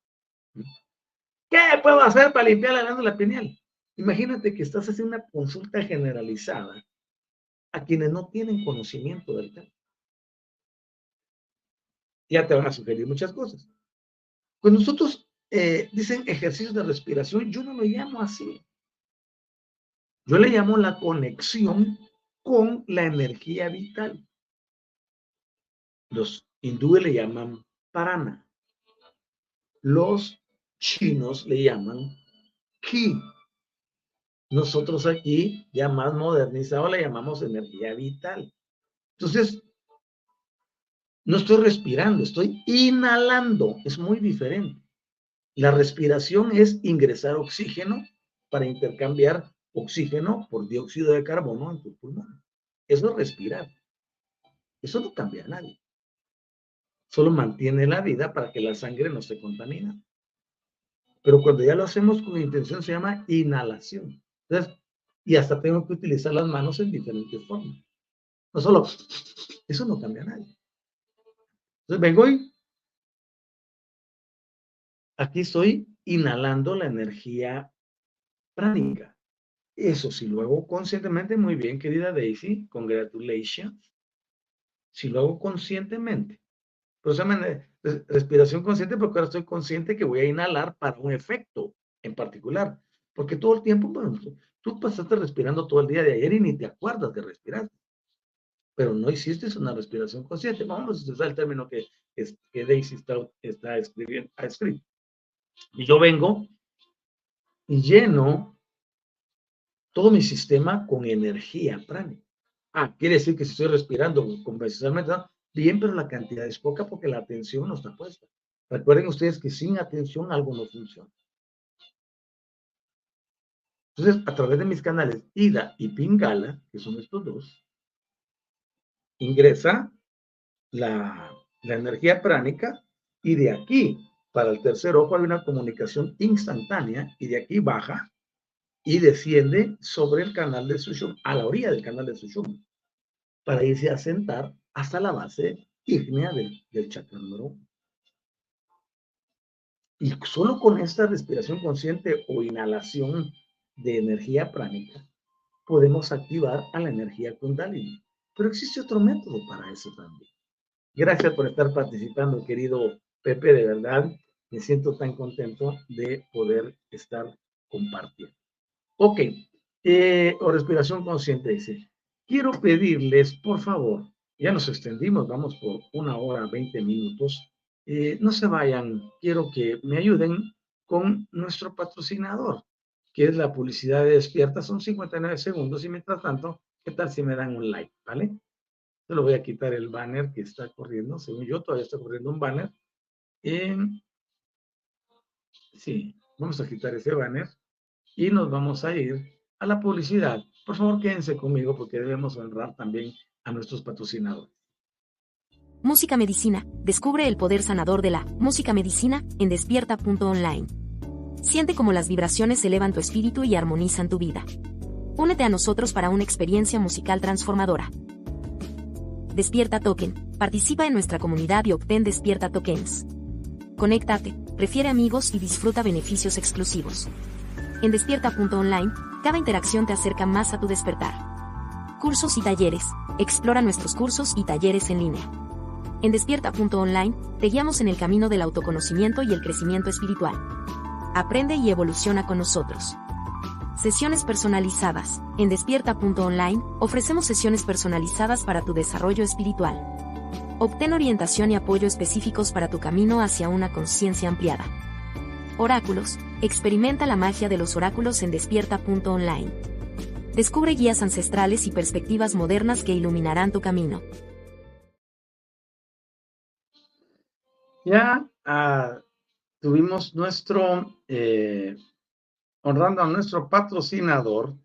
¿Qué puedo hacer para limpiar la glándula pineal? Imagínate que estás haciendo una consulta generalizada a quienes no tienen conocimiento del tema ya te van a sugerir muchas cosas. Cuando nosotros eh, dicen ejercicios de respiración, yo no lo llamo así. Yo le llamo la conexión con la energía vital. Los hindúes le llaman parana. Los chinos le llaman ki. Nosotros aquí, ya más modernizado, le llamamos energía vital. Entonces, no estoy respirando, estoy inhalando. Es muy diferente. La respiración es ingresar oxígeno para intercambiar oxígeno por dióxido de carbono en tu pulmón. Eso es respirar. Eso no cambia a nadie. Solo mantiene la vida para que la sangre no se contamine. Pero cuando ya lo hacemos con intención se llama inhalación. Y hasta tengo que utilizar las manos en diferentes formas. No solo, eso no cambia a nadie. Entonces vengo y aquí estoy inhalando la energía pránica. Eso si lo hago conscientemente, muy bien, querida Daisy, congratulations. Si lo hago conscientemente. Pero se llama respiración consciente porque ahora estoy consciente que voy a inhalar para un efecto en particular. Porque todo el tiempo, bueno, tú pasaste respirando todo el día de ayer y ni te acuerdas de respirar pero no hiciste una respiración consciente. Vamos a usar el término que, que Daisy está, está escribiendo, ha escrito. Y yo vengo y lleno todo mi sistema con energía pránica. Ah, quiere decir que si estoy respirando convencionalmente, bien, pero la cantidad es poca porque la atención no está puesta. Recuerden ustedes que sin atención algo no funciona. Entonces, a través de mis canales Ida y Pingala, que son estos dos, ingresa la, energía pránica y de aquí para el tercer ojo hay una comunicación instantánea y de aquí baja y desciende sobre el canal de Sushum, a la orilla del canal de Sushum, para irse a sentar hasta la base ígnea del, del chakra número uno. Y solo con esta respiración consciente o inhalación de energía pránica podemos activar a la energía kundalini. Pero existe otro método para eso también. Gracias por estar participando, querido Pepe, de verdad. Me siento tan contento de poder estar compartiendo. Ok, eh, o respiración consciente dice, quiero pedirles, por favor, ya nos extendimos, vamos por una hora, 20 minutos. Eh, no se vayan, quiero que me ayuden con nuestro patrocinador, que es la publicidad de Despierta. Son 59 segundos y mientras tanto ¿Qué tal si me dan un like? ¿Vale? Yo lo voy a quitar el banner que está corriendo. Según yo, todavía está corriendo un banner. sí, vamos a quitar ese banner y nos vamos a ir a la publicidad. Por favor, quédense conmigo porque debemos honrar también a nuestros patrocinadores. Música Medicina. Descubre el poder sanador de la música medicina en despierta.online. Siente cómo las vibraciones elevan tu espíritu y armonizan tu vida. Únete a nosotros para una experiencia musical transformadora. Despierta Token. Participa en nuestra comunidad y obtén Despierta Tokens. Conéctate, prefiere amigos y disfruta beneficios exclusivos. En despierta.online, cada interacción te acerca más a tu despertar. Cursos y talleres. Explora nuestros cursos y talleres en línea. En despierta.online, te guiamos en el camino del autoconocimiento y el crecimiento espiritual. Aprende y evoluciona con nosotros. Sesiones personalizadas. En despierta.online, ofrecemos sesiones personalizadas para tu desarrollo espiritual. Obtén orientación y apoyo específicos para tu camino hacia una conciencia ampliada. Oráculos. Experimenta la magia de los oráculos en despierta.online. Descubre guías ancestrales y perspectivas modernas que iluminarán tu camino. Ya ah, tuvimos nuestro eh, honrando a nuestro patrocinador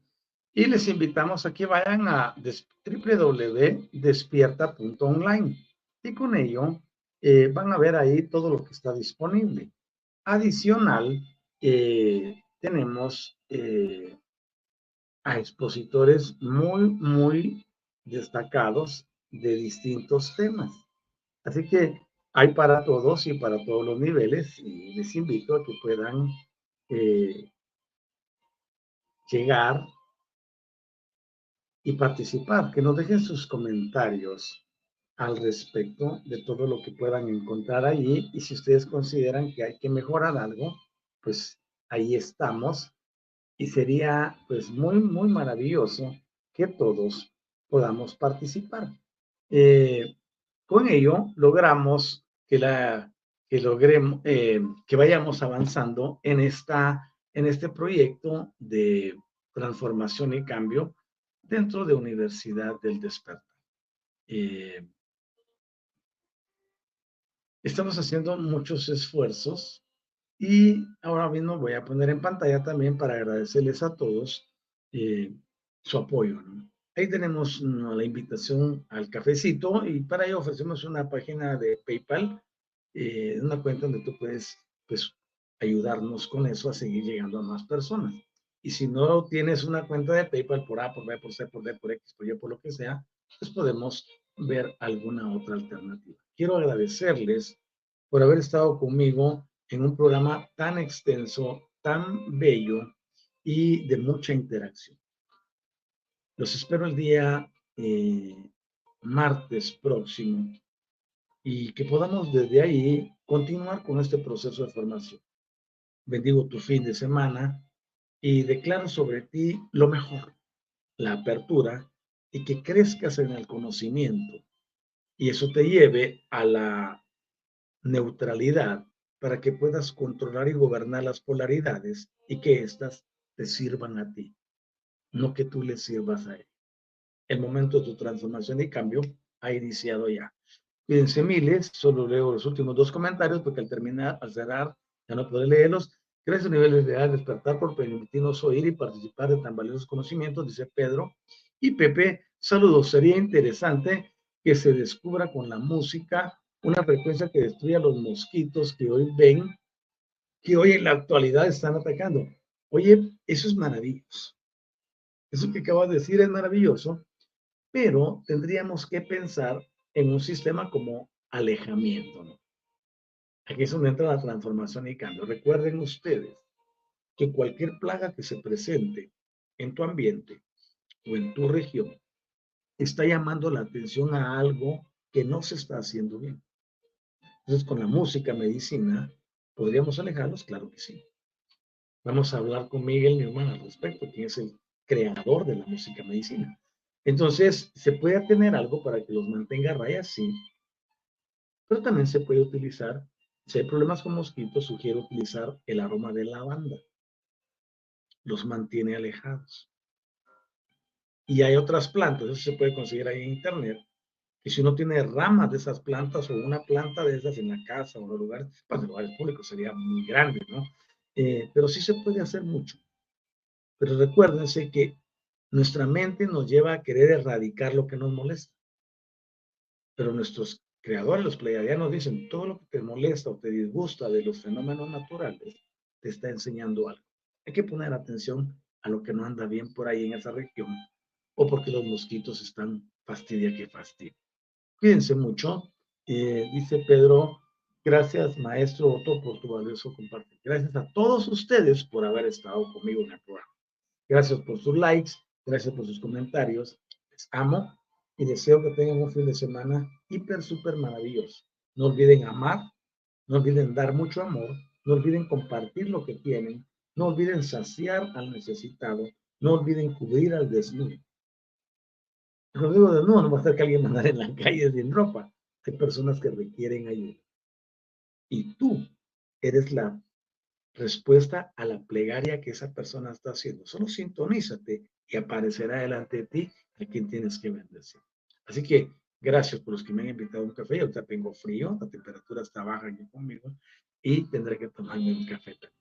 y les invitamos a que vayan a www.despierta.online y con ello eh, van a ver ahí todo lo que está disponible. Adicional, eh, tenemos eh, a expositores muy, muy destacados de distintos temas. Así que hay para todos y para todos los niveles y les invito a que puedan llegar y participar, que nos dejen sus comentarios al respecto de todo lo que puedan encontrar allí y si ustedes consideran que hay que mejorar algo, pues ahí estamos y sería pues muy, muy maravilloso que todos podamos participar. Eh, con ello logramos que, la, que logremos, eh, que vayamos avanzando en esta en este proyecto de transformación y cambio dentro de Universidad del Despertar. Eh, estamos haciendo muchos esfuerzos y ahora mismo voy a poner en pantalla también para agradecerles a todos eh, su apoyo. Ahí tenemos la invitación al cafecito y para ello ofrecemos una página de PayPal, eh, una cuenta donde tú puedes pues, ayudarnos con eso a seguir llegando a más personas. Y si no tienes una cuenta de PayPal por A, por B, por C, por D, por X, por Y, por lo que sea, pues podemos ver alguna otra alternativa. Quiero agradecerles por haber estado conmigo en un programa tan extenso, tan bello y de mucha interacción. Los espero el día eh, martes próximo y que podamos desde ahí continuar con este proceso de formación bendigo tu fin de semana y declaro sobre ti lo mejor, la apertura y que crezcas en el conocimiento. Y eso te lleve a la neutralidad para que puedas controlar y gobernar las polaridades y que éstas te sirvan a ti, no que tú les sirvas a él. El momento de tu transformación y cambio ha iniciado ya. Cuídense miles, solo leo los últimos dos comentarios porque al terminar, al cerrar, ya no podré leerlos. Gracias niveles de edad, despertar por permitirnos oír y participar de tan valiosos conocimientos, dice Pedro. Y Pepe, saludos. Sería interesante que se descubra con la música una frecuencia que destruya los mosquitos que hoy ven, que hoy en la actualidad están atacando. Oye, eso es maravilloso. Eso que acabo de decir es maravilloso, pero tendríamos que pensar en un sistema como alejamiento. Aquí es donde entra la transformación y cambio. Recuerden ustedes que cualquier plaga que se presente en tu ambiente o en tu región está llamando la atención a algo que no se está haciendo bien. Entonces, con la música, medicina, ¿podríamos alejarlos? Claro que sí. Vamos a hablar con Miguel Newman al respecto, quien es el creador de la música medicina. Entonces, ¿se puede tener algo para que los mantenga rayas? Sí. Pero también se puede utilizar si hay problemas con mosquitos, sugiero utilizar el aroma de lavanda. Los mantiene alejados. Y hay otras plantas, eso se puede conseguir ahí en internet, que si uno tiene ramas de esas plantas o una planta de esas en la casa o en los lugares, para los lugares públicos sería muy grande, ¿no? Eh, pero sí se puede hacer mucho. Pero recuérdense que nuestra mente nos lleva a querer erradicar lo que nos molesta. Pero nuestros creadores, los pleiadianos, dicen todo lo que te molesta o te disgusta de los fenómenos naturales te está enseñando algo. Hay que poner atención a lo que no anda bien por ahí en esa región o porque los mosquitos están fastidia que fastidia. Cuídense mucho. Eh, dice Pedro, gracias maestro Otto por tu valioso compartir. Gracias a todos ustedes por haber estado conmigo en el programa. Gracias por sus likes, gracias por sus comentarios. Les amo y deseo que tengan un fin de semana hiper, súper maravilloso. No olviden amar, no olviden dar mucho amor, no olviden compartir lo que tienen, no olviden saciar al necesitado, no olviden cubrir al desnudo. Lo digo de nuevo, no va a ser que alguien andar en la calle sin ropa. Hay personas que requieren ayuda. Y tú eres la respuesta a la plegaria que esa persona está haciendo. Solo sintonízate y aparecerá delante de ti a quien tienes que bendecir. Así que gracias por los que me han invitado a un café. Ahorita tengo frío, la temperatura está baja aquí conmigo y tendré que tomarme un café también.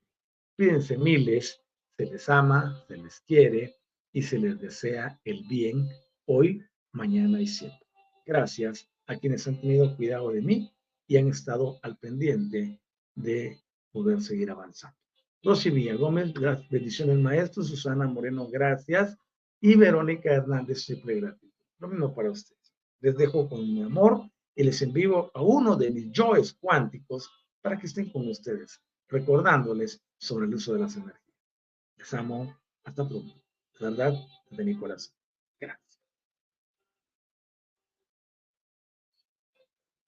Cuídense miles, se les ama, se les quiere y se les desea el bien hoy, mañana y siempre. Gracias a quienes han tenido cuidado de mí y han estado al pendiente de poder seguir avanzando. Rosy Gómez, bendiciones maestro, Susana Moreno, gracias, y Verónica Hernández, siempre gratis. Lo mismo para ustedes. Les dejo con mi amor y les envío a uno de mis joys cuánticos para que estén con ustedes, recordándoles sobre el uso de las energías. Les amo. Hasta pronto. La verdad, de mi corazón.